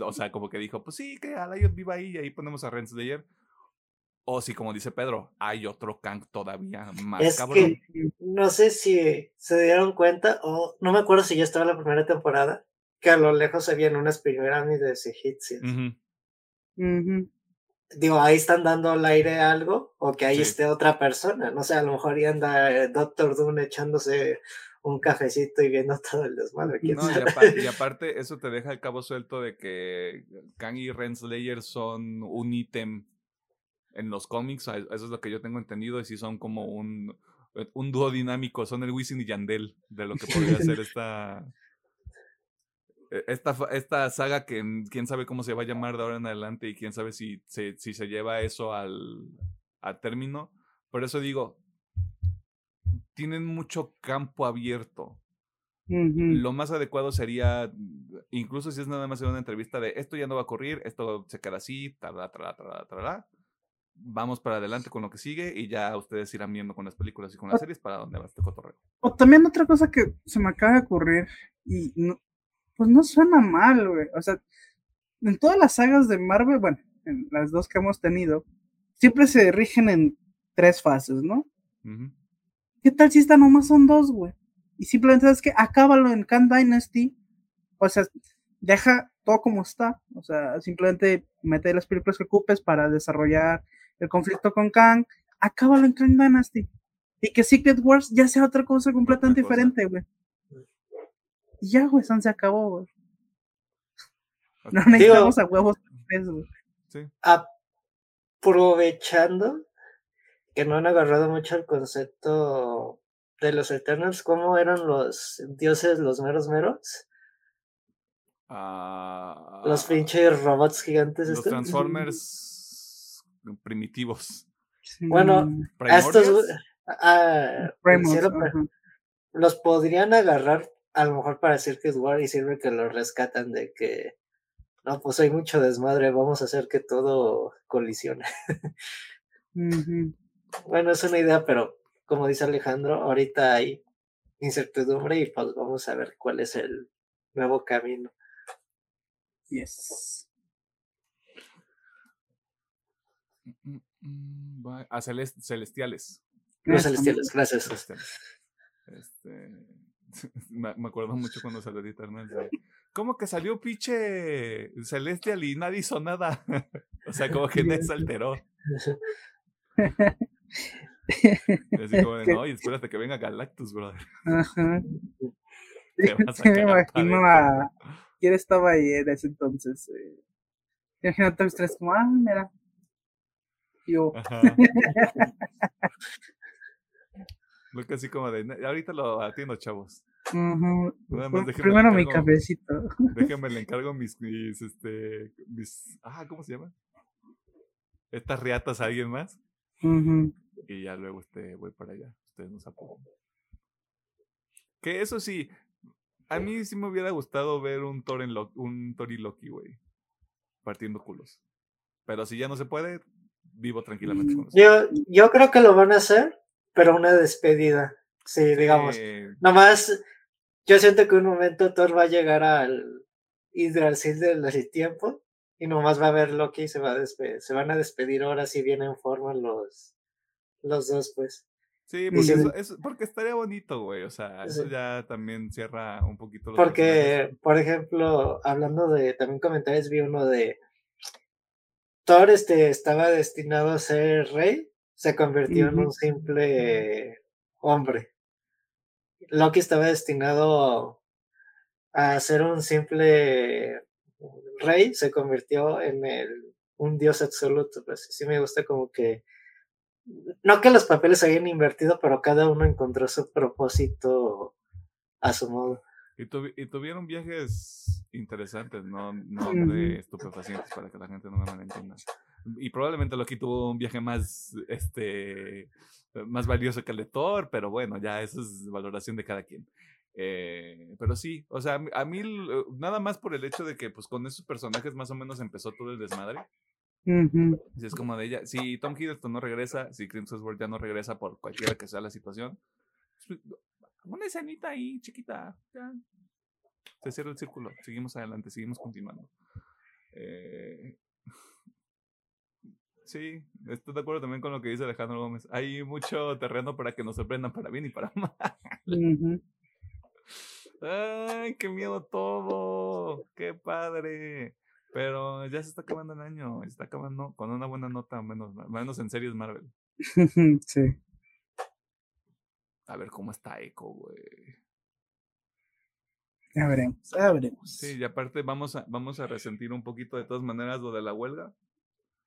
o sea, como que dijo, pues sí, que a Lyoth viva ahí y ahí ponemos a Renslayer o si, como dice Pedro, hay otro Kang todavía más es Que no sé si se dieron cuenta, o no me acuerdo si ya estaba la primera temporada, que a lo lejos se habían unas pirámides egipcias. Digo, ahí están dando al aire algo, o que ahí esté otra persona. No sé, a lo mejor ya anda eh, Doctor Doom echándose un cafecito y viendo <laughs> todo el desmadre. No, y, <laughs> aparte, eso te deja el cabo suelto de que Kang y Renslayer son un ítem en los cómics, eso es lo que yo tengo entendido, y sí son como un, eh, un dúo dinámico, son el Wisin y Yandel de lo que podría <laughs> ser esta, esta, esta saga que quién sabe cómo se va a llamar de ahora en adelante y quién sabe si, si, si se lleva eso al, al término. Por eso digo, tienen mucho campo abierto. Lo más adecuado sería, incluso si es nada más en una entrevista de esto ya no va a ocurrir, esto se queda así, tal, tal, tal, tal, vamos para adelante con lo que sigue y ya ustedes irán viendo con las películas y con las series para dónde va este cotorreo. O también otra cosa que se me acaba de ocurrir y no, pues no suena mal, güey. O sea, en todas las sagas de Marvel, bueno, en las dos que hemos tenido, siempre se rigen en tres fases, ¿no? ¿Qué tal si esta nomás son dos, güey? Y simplemente sabes que acábalo en Khan Dynasty, o sea, deja todo como está, o sea, simplemente mete las películas que ocupes para desarrollar el conflicto con Kang, acábalo en Kang Dynasty. Y que Secret Wars ya sea otra cosa completamente diferente, güey. Y ya, güey, se acabó, güey. No necesitamos a huevos, güey. Sí. Aprovechando que no han agarrado mucho el concepto de los Eternals, ¿cómo eran los dioses, los meros meros? Ah, los pinches robots gigantes. Los Transformers primitivos. Bueno, estos los podrían agarrar a lo mejor para decir que es War y sirve que los rescatan de que no, pues hay mucho desmadre, vamos a hacer que todo colisione. <laughs> bueno, es una idea, pero como dice Alejandro, ahorita hay incertidumbre y pues vamos a ver cuál es el nuevo camino. Yes. Mm, mm, A Celest- Celestiales. Los celestiales, gracias. Celestiales. Este, <laughs> me, me acuerdo mucho cuando salió de Eternals. de, ¿Cómo que salió pinche Celestial y nadie hizo nada? <laughs> o sea, como que nadie se alteró. Así como de, <laughs> no, y espérate que venga Galactus, brother. Ajá. Sí, me imagino a. ¿Quién estaba ahí en ese entonces? Eh, Imagínate a tres como, ah, mira. Yo, Ajá. Que así como de, "Ne- ahorita lo atiendo, chavos. Nada más primero mi cafecito. Déjenme le <laughs> encargo mis, mis, este, mis, ah, ¿cómo se llama? Estas riatas a alguien más. Y ya luego este, voy para allá. Ustedes nos apoyan. Que eso sí, a mí sí me hubiera gustado ver un Thor en Lo- un Thor y Loki, güey. Partiendo culos. Pero si ya no se puede, vivo tranquilamente con eso. Yo, yo creo que lo van a hacer, pero una despedida. Sí, digamos. Eh, Nomás, yo siento que un momento Thor va a llegar al Yggdrasil del tiempo y nomás va a ver Loki y se, va a despe- se van a despedir ahora si bien en forma los, los dos, pues. sí, porque, eso, eso- porque estaría bonito, güey. O sea, eso ya también cierra un poquito los. Porque, por ejemplo, hablando de también comentarios, vi uno de Thor este, estaba destinado a ser rey, se convirtió en un simple hombre. Loki estaba destinado a ser un simple rey, se convirtió en el, un dios absoluto. Pues sí me gusta como que, no que los papeles se hayan invertido, pero cada uno encontró su propósito a su modo. Y, tuvi- y tuvieron viajes interesantes, no, no de estupefacientes para que la gente no me malentienda. Y probablemente Loki tuvo un viaje más, este, más valioso que el de Thor, pero bueno, ya eso es valoración de cada quien. Eh, pero sí, o sea, a mí- nada más por el hecho de que pues con esos personajes más o menos empezó todo el desmadre. Ujú. Si es como de ella, si Tom Hiddleston no regresa, si Chris Hemsworth ya no regresa por cualquiera que sea la situación, pues, una escenita ahí chiquita, ya. Se cierra el círculo, seguimos adelante, seguimos continuando. Eh, sí, estoy de acuerdo también con lo que dice Alejandro Gómez. Hay mucho terreno para que nos sorprendan para bien y para mal. ¡Ay, qué miedo todo! ¡Qué padre! Pero ya se está acabando el año, se está acabando con una buena nota, menos, menos en series Marvel. <laughs> Sí. A ver cómo está Echo, güey. Ya veremos, ya veremos. Sí, y aparte vamos a, vamos a resentir un poquito de todas maneras lo de la huelga.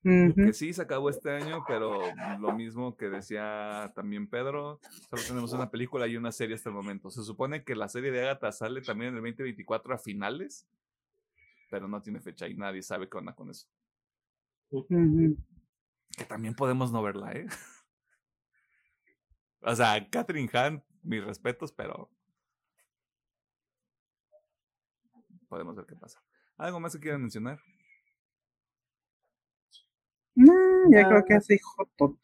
Que sí se acabó este año, pero lo mismo que decía también Pedro, solo tenemos una película y una serie hasta el momento. Se supone que la serie de Agatha sale también en el 2024 a finales, pero no tiene fecha y nadie sabe qué onda con eso. Que también podemos no verla, ¿eh? <laughs> O sea, Catherine Hahn, mis respetos, pero podemos ver qué pasa. ¿Algo más que quieran mencionar? No, ya Ah. creo que dijo todo.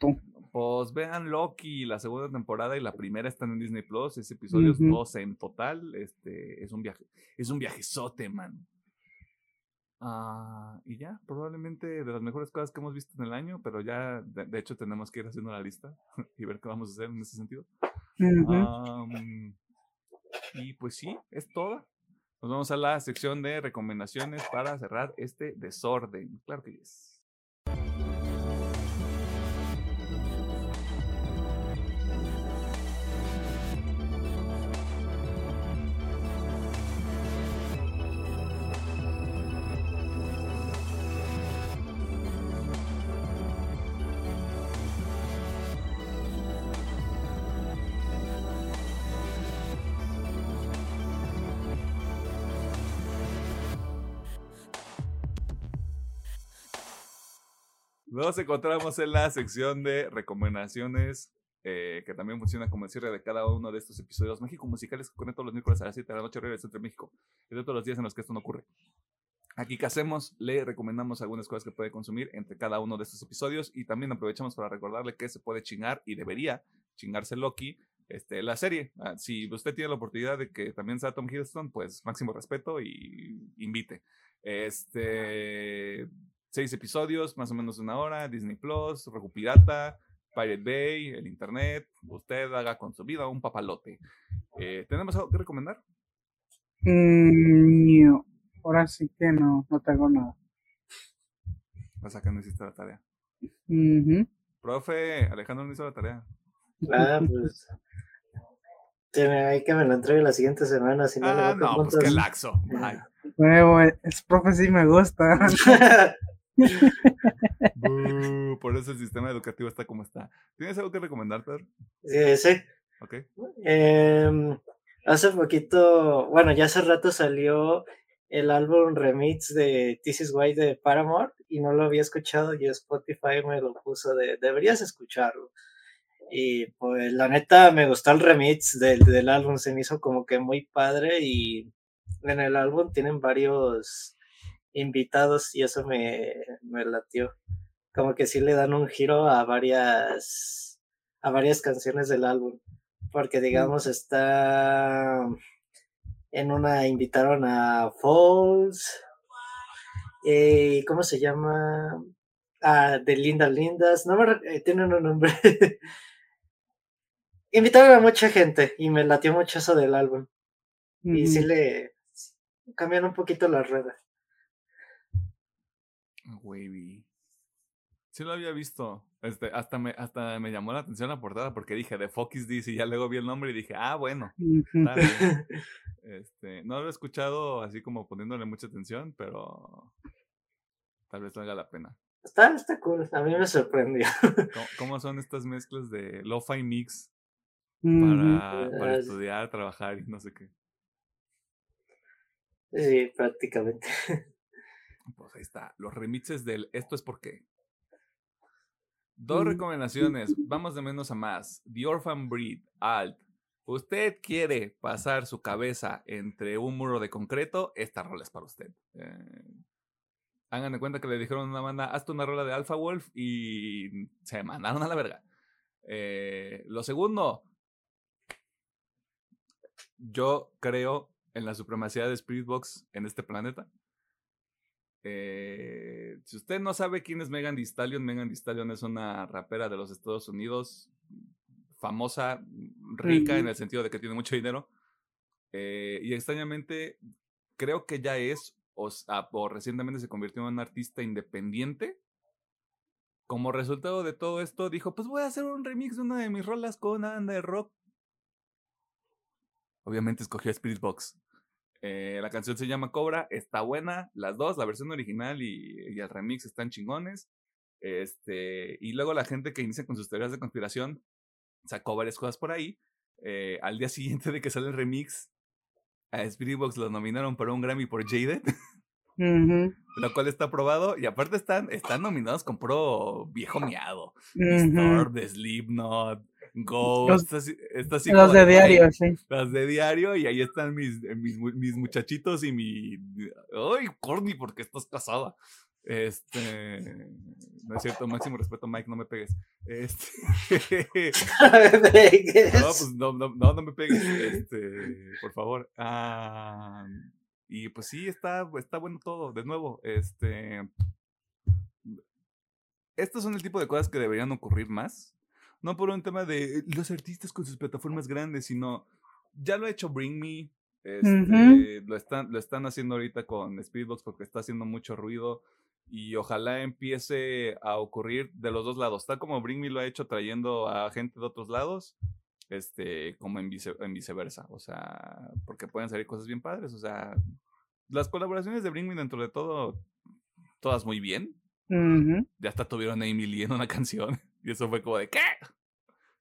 Pues vean Loki, la segunda temporada y la primera están en Disney Plus, es episodios Ujú. 12 en total, este, es un viaje, es un viajezote, man. Ah, y ya, probablemente de las mejores cosas que hemos visto en el año, pero ya, de, de hecho, tenemos que ir haciendo la lista <laughs> y ver qué vamos a hacer en ese sentido. Y pues sí, es toda. Nos vamos a la sección de recomendaciones para cerrar este desorden. Claro que es. Nos encontramos en la sección de recomendaciones, eh, que también funciona como el cierre de cada uno de estos episodios México musicales que conecto los miércoles a las 7 de la noche, regreso entre México, y de todos los días en los que esto no ocurre. Aquí que hacemos, le recomendamos algunas cosas que puede consumir entre cada uno de estos episodios y también aprovechamos para recordarle que se puede chingar y debería chingarse Loki, este, la serie. Ah, si usted tiene la oportunidad de que también sea Tom Hiddleston, pues máximo respeto y invite. Este, seis episodios, más o menos una hora, Disney Plus, Roku Pirata, Pirate Bay, el Internet. Usted haga con su vida un papalote. Eh, ¿Tenemos algo que recomendar? Mm, no. Ahora sí que no, no tengo nada. Sea que no hiciste la tarea. Profe, Alejandro no hizo la tarea. Ah, pues. Tiene ahí que me lo entregue la siguiente semana, si no, Ah, voy a no, pues qué laxo. Huevo, es profe sí me gusta. <laughs> <laughs> Bú, por eso el sistema educativo está como está. ¿Tienes algo que recomendar, Pedro? sí, sí. Ok. Em, hace poquito, bueno, ya hace rato salió el álbum remix de This Is Why de Paramore y no lo había escuchado y Spotify me lo puso de deberías escucharlo. Y pues la neta me gustó el remix del, del álbum, se me hizo como que muy padre y en el álbum tienen varios invitados y eso me, me latió. Como que sí le dan un giro a varias a varias canciones del álbum porque digamos está en una invitaron a Falls y cómo se llama ah, de Linda Lindas no me eh, tienen un nombre. <laughs> Invitaron a mucha gente y me latió mucho eso del álbum. Y sí le cambian un poquito la rueda Wavy. Sí lo había visto. Este, hasta me, hasta me llamó la atención la portada porque dije The Fuck is this y ya luego vi el nombre y dije, ah, bueno, Ujú. está bien. <laughs> Este, no lo he escuchado así como poniéndole mucha atención, pero tal vez valga la pena. está, está cool a mí me sorprendió <laughs> ¿Cómo, cómo son estas mezclas de lo-fi mix para Ah, estudiar, trabajar y no sé qué? sí prácticamente <laughs> Pues ahí está, los remixes del Esto es por qué. Dos recomendaciones, vamos de menos a más. The Orphan Breed, Alt. Usted quiere pasar su cabeza entre un muro de concreto, esta rola es para usted. Eh, hagan de cuenta que le dijeron a una banda, hazte una rola de Alpha Wolf y se mandaron a la verga. Eh, lo segundo, yo creo en la supremacía de Spirit Box en este planeta. Eh, si usted no sabe quién es Megan Thee Stallion, Megan Thee Stallion es una rapera de los Estados Unidos, famosa, rica en el sentido de que tiene mucho dinero. Eh, y extrañamente, creo que ya es, o, ah, o recientemente se convirtió en un artista independiente. Como resultado de todo esto, dijo: Pues voy a hacer un remix de una de mis rolas con una banda de rock. Obviamente escogió Spirit Box. Eh, la canción se llama Cobra, está buena, las dos, la versión original y, y el remix están chingones. Este, y luego la gente que inicia con sus teorías de conspiración sacó varias cosas por ahí. Eh, al día <laughs> siguiente de que sale el remix, a Spirit Box lo nominaron para un Grammy por Jaded, <laughs> lo cual está aprobado. Y aparte están, están nominados con pro viejo miado. Ujú. Disturbed, Slipknot, Ghost, Los- está así- está así Los de diario, sí. las de diario y ahí están mis, mis, mis muchachitos y mi... ¡Ay, Corny, porque estás casada! Este... No es cierto, máximo respeto, Mike, no me pegues. Este... <laughs> no, pues no, no, no, no me pegues, este, por favor. Ah, y pues sí, está, está bueno todo, de nuevo, este... Estos son el tipo de cosas que deberían ocurrir más. No por un tema de los artistas con sus plataformas grandes, sino ya lo ha hecho Bring Me. este, lo, están, lo están haciendo ahorita con Speedbox porque está haciendo mucho ruido. Y ojalá empiece a ocurrir de los dos lados. Tal como Bring Me lo ha hecho trayendo a gente de otros lados, este, como en, vice- en viceversa. O sea, porque pueden salir cosas bien padres. O sea, las colaboraciones de Bring Me dentro de todo, todas muy bien ya hasta tuvieron a Emily en una <laughs> canción. Y eso fue como de, ¿qué?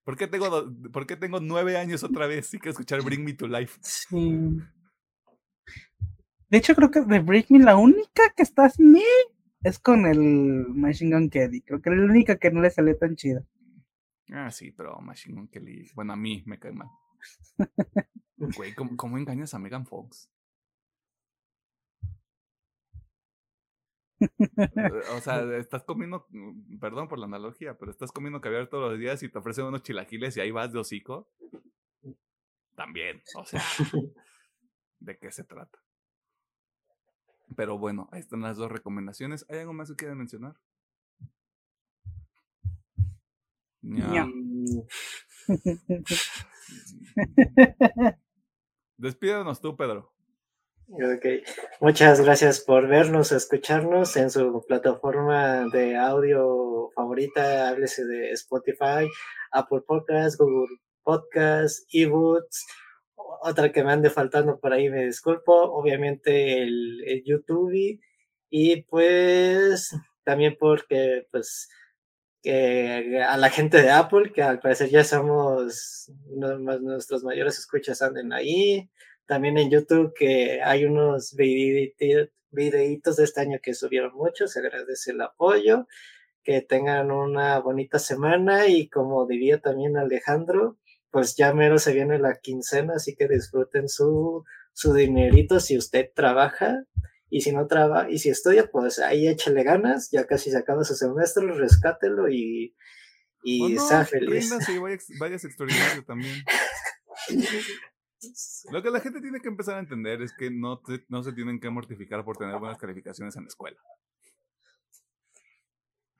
¿Por qué tengo, ¿por qué tengo nueve años otra vez? Sí que escuchar Bring Me to Life. Sí. De hecho, creo que de Break Me la única que está así es con el Machine Gun Kelly. Creo que es la única que no le sale tan chida. Ah, sí, pero Machine Gun Kelly, bueno, a mí me cae mal. <laughs> Güey, ¿cómo, cómo engañas a Megan Fox? O sea, estás comiendo, mm, perdón por la analogía, pero estás comiendo caviar todos los días y te ofrecen unos chilaquiles y ahí vas de hocico. También, o sea, ¿de qué se trata? Pero bueno, ahí están las dos recomendaciones. ¿Hay algo más que quieran mencionar? Ña. <laughs> Despídanos tú, Pedro. Ok. Muchas gracias por vernos, escucharnos en su plataforma de audio favorita, háblese de Spotify, Apple Podcasts, Google Podcasts, eBooks, otra que me ande faltando por ahí, me disculpo, obviamente el, YouTube y pues también porque pues a la gente de Apple, que al parecer ya somos nuestros mayores escuchas anden ahí, también en YouTube que hay unos videitos de este año que subieron mucho, se agradece el apoyo, que tengan una bonita semana y como diría también Alejandro, pues ya mero se viene la quincena, así que disfruten su, su dinerito si usted trabaja y si no trabaja y si estudia, pues ahí échale ganas, ya casi se acaba su semestre, rescátelo y, y O no, sea feliz. y vayas extraordinario también. <laughs> Lo que la gente tiene que empezar a entender es que no, te- no se tienen que mortificar por tener buenas calificaciones en la escuela.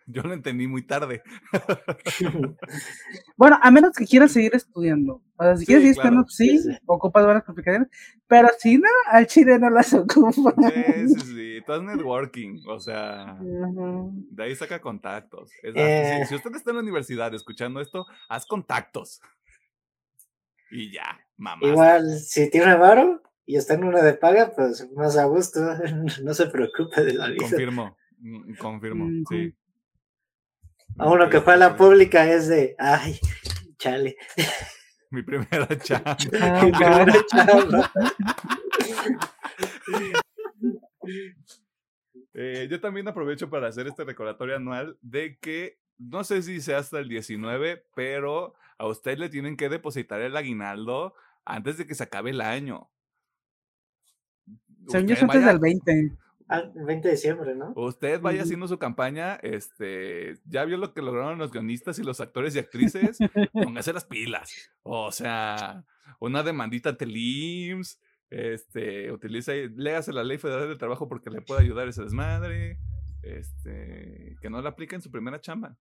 Yo lo entendí muy tarde. <laughs> Bueno, a menos que quieras seguir estudiando. O sea, si Sí, quieres seguir claro. estudiando, sí, Sí, sí. ocupas buenas calificaciones. Pero si no, al chile no las ocupas. Sí, sí, sí. Todo es networking. O sea, de ahí saca contactos. Es- Eh. si, si usted está en la universidad escuchando esto, haz contactos. Y ya, mamá. Igual, si tiene varo y está en una de paga, pues más a gusto, <laughs> no se preocupe de la vida. Confirmo. mm, Confirmo, sí. A uno que fue a la pública es de, ay, chale. <laughs> Mi primera <laughs> chamba. Ah, Mi caray. primera chamba. Eh, yo también aprovecho para hacer este recordatorio anual de que no sé si sea hasta el 19, pero a usted le tienen que depositar el aguinaldo antes de que se acabe el año. Según yo, antes vaya- del 20. Ah, 20 de diciembre, ¿no? Usted vaya haciendo su campaña, este, ya vio lo que lograron los guionistas y los actores y actrices, póngase las pilas. O sea, una demandita ante el IMSS, este, utiliza, léase la ley federal del trabajo porque le puede ayudar ese desmadre, este, que no la aplique en su primera chamba.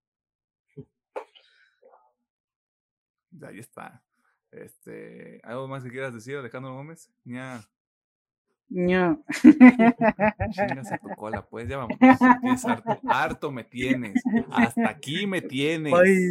<laughs> Ahí está. Este, ¿algo más que quieras decir, Alejandro Gómez? Ya, No. <laughs> chingas a tu cola, pues, ya vamos. Harto, harto me tienes. Hasta aquí me tienes. Ay,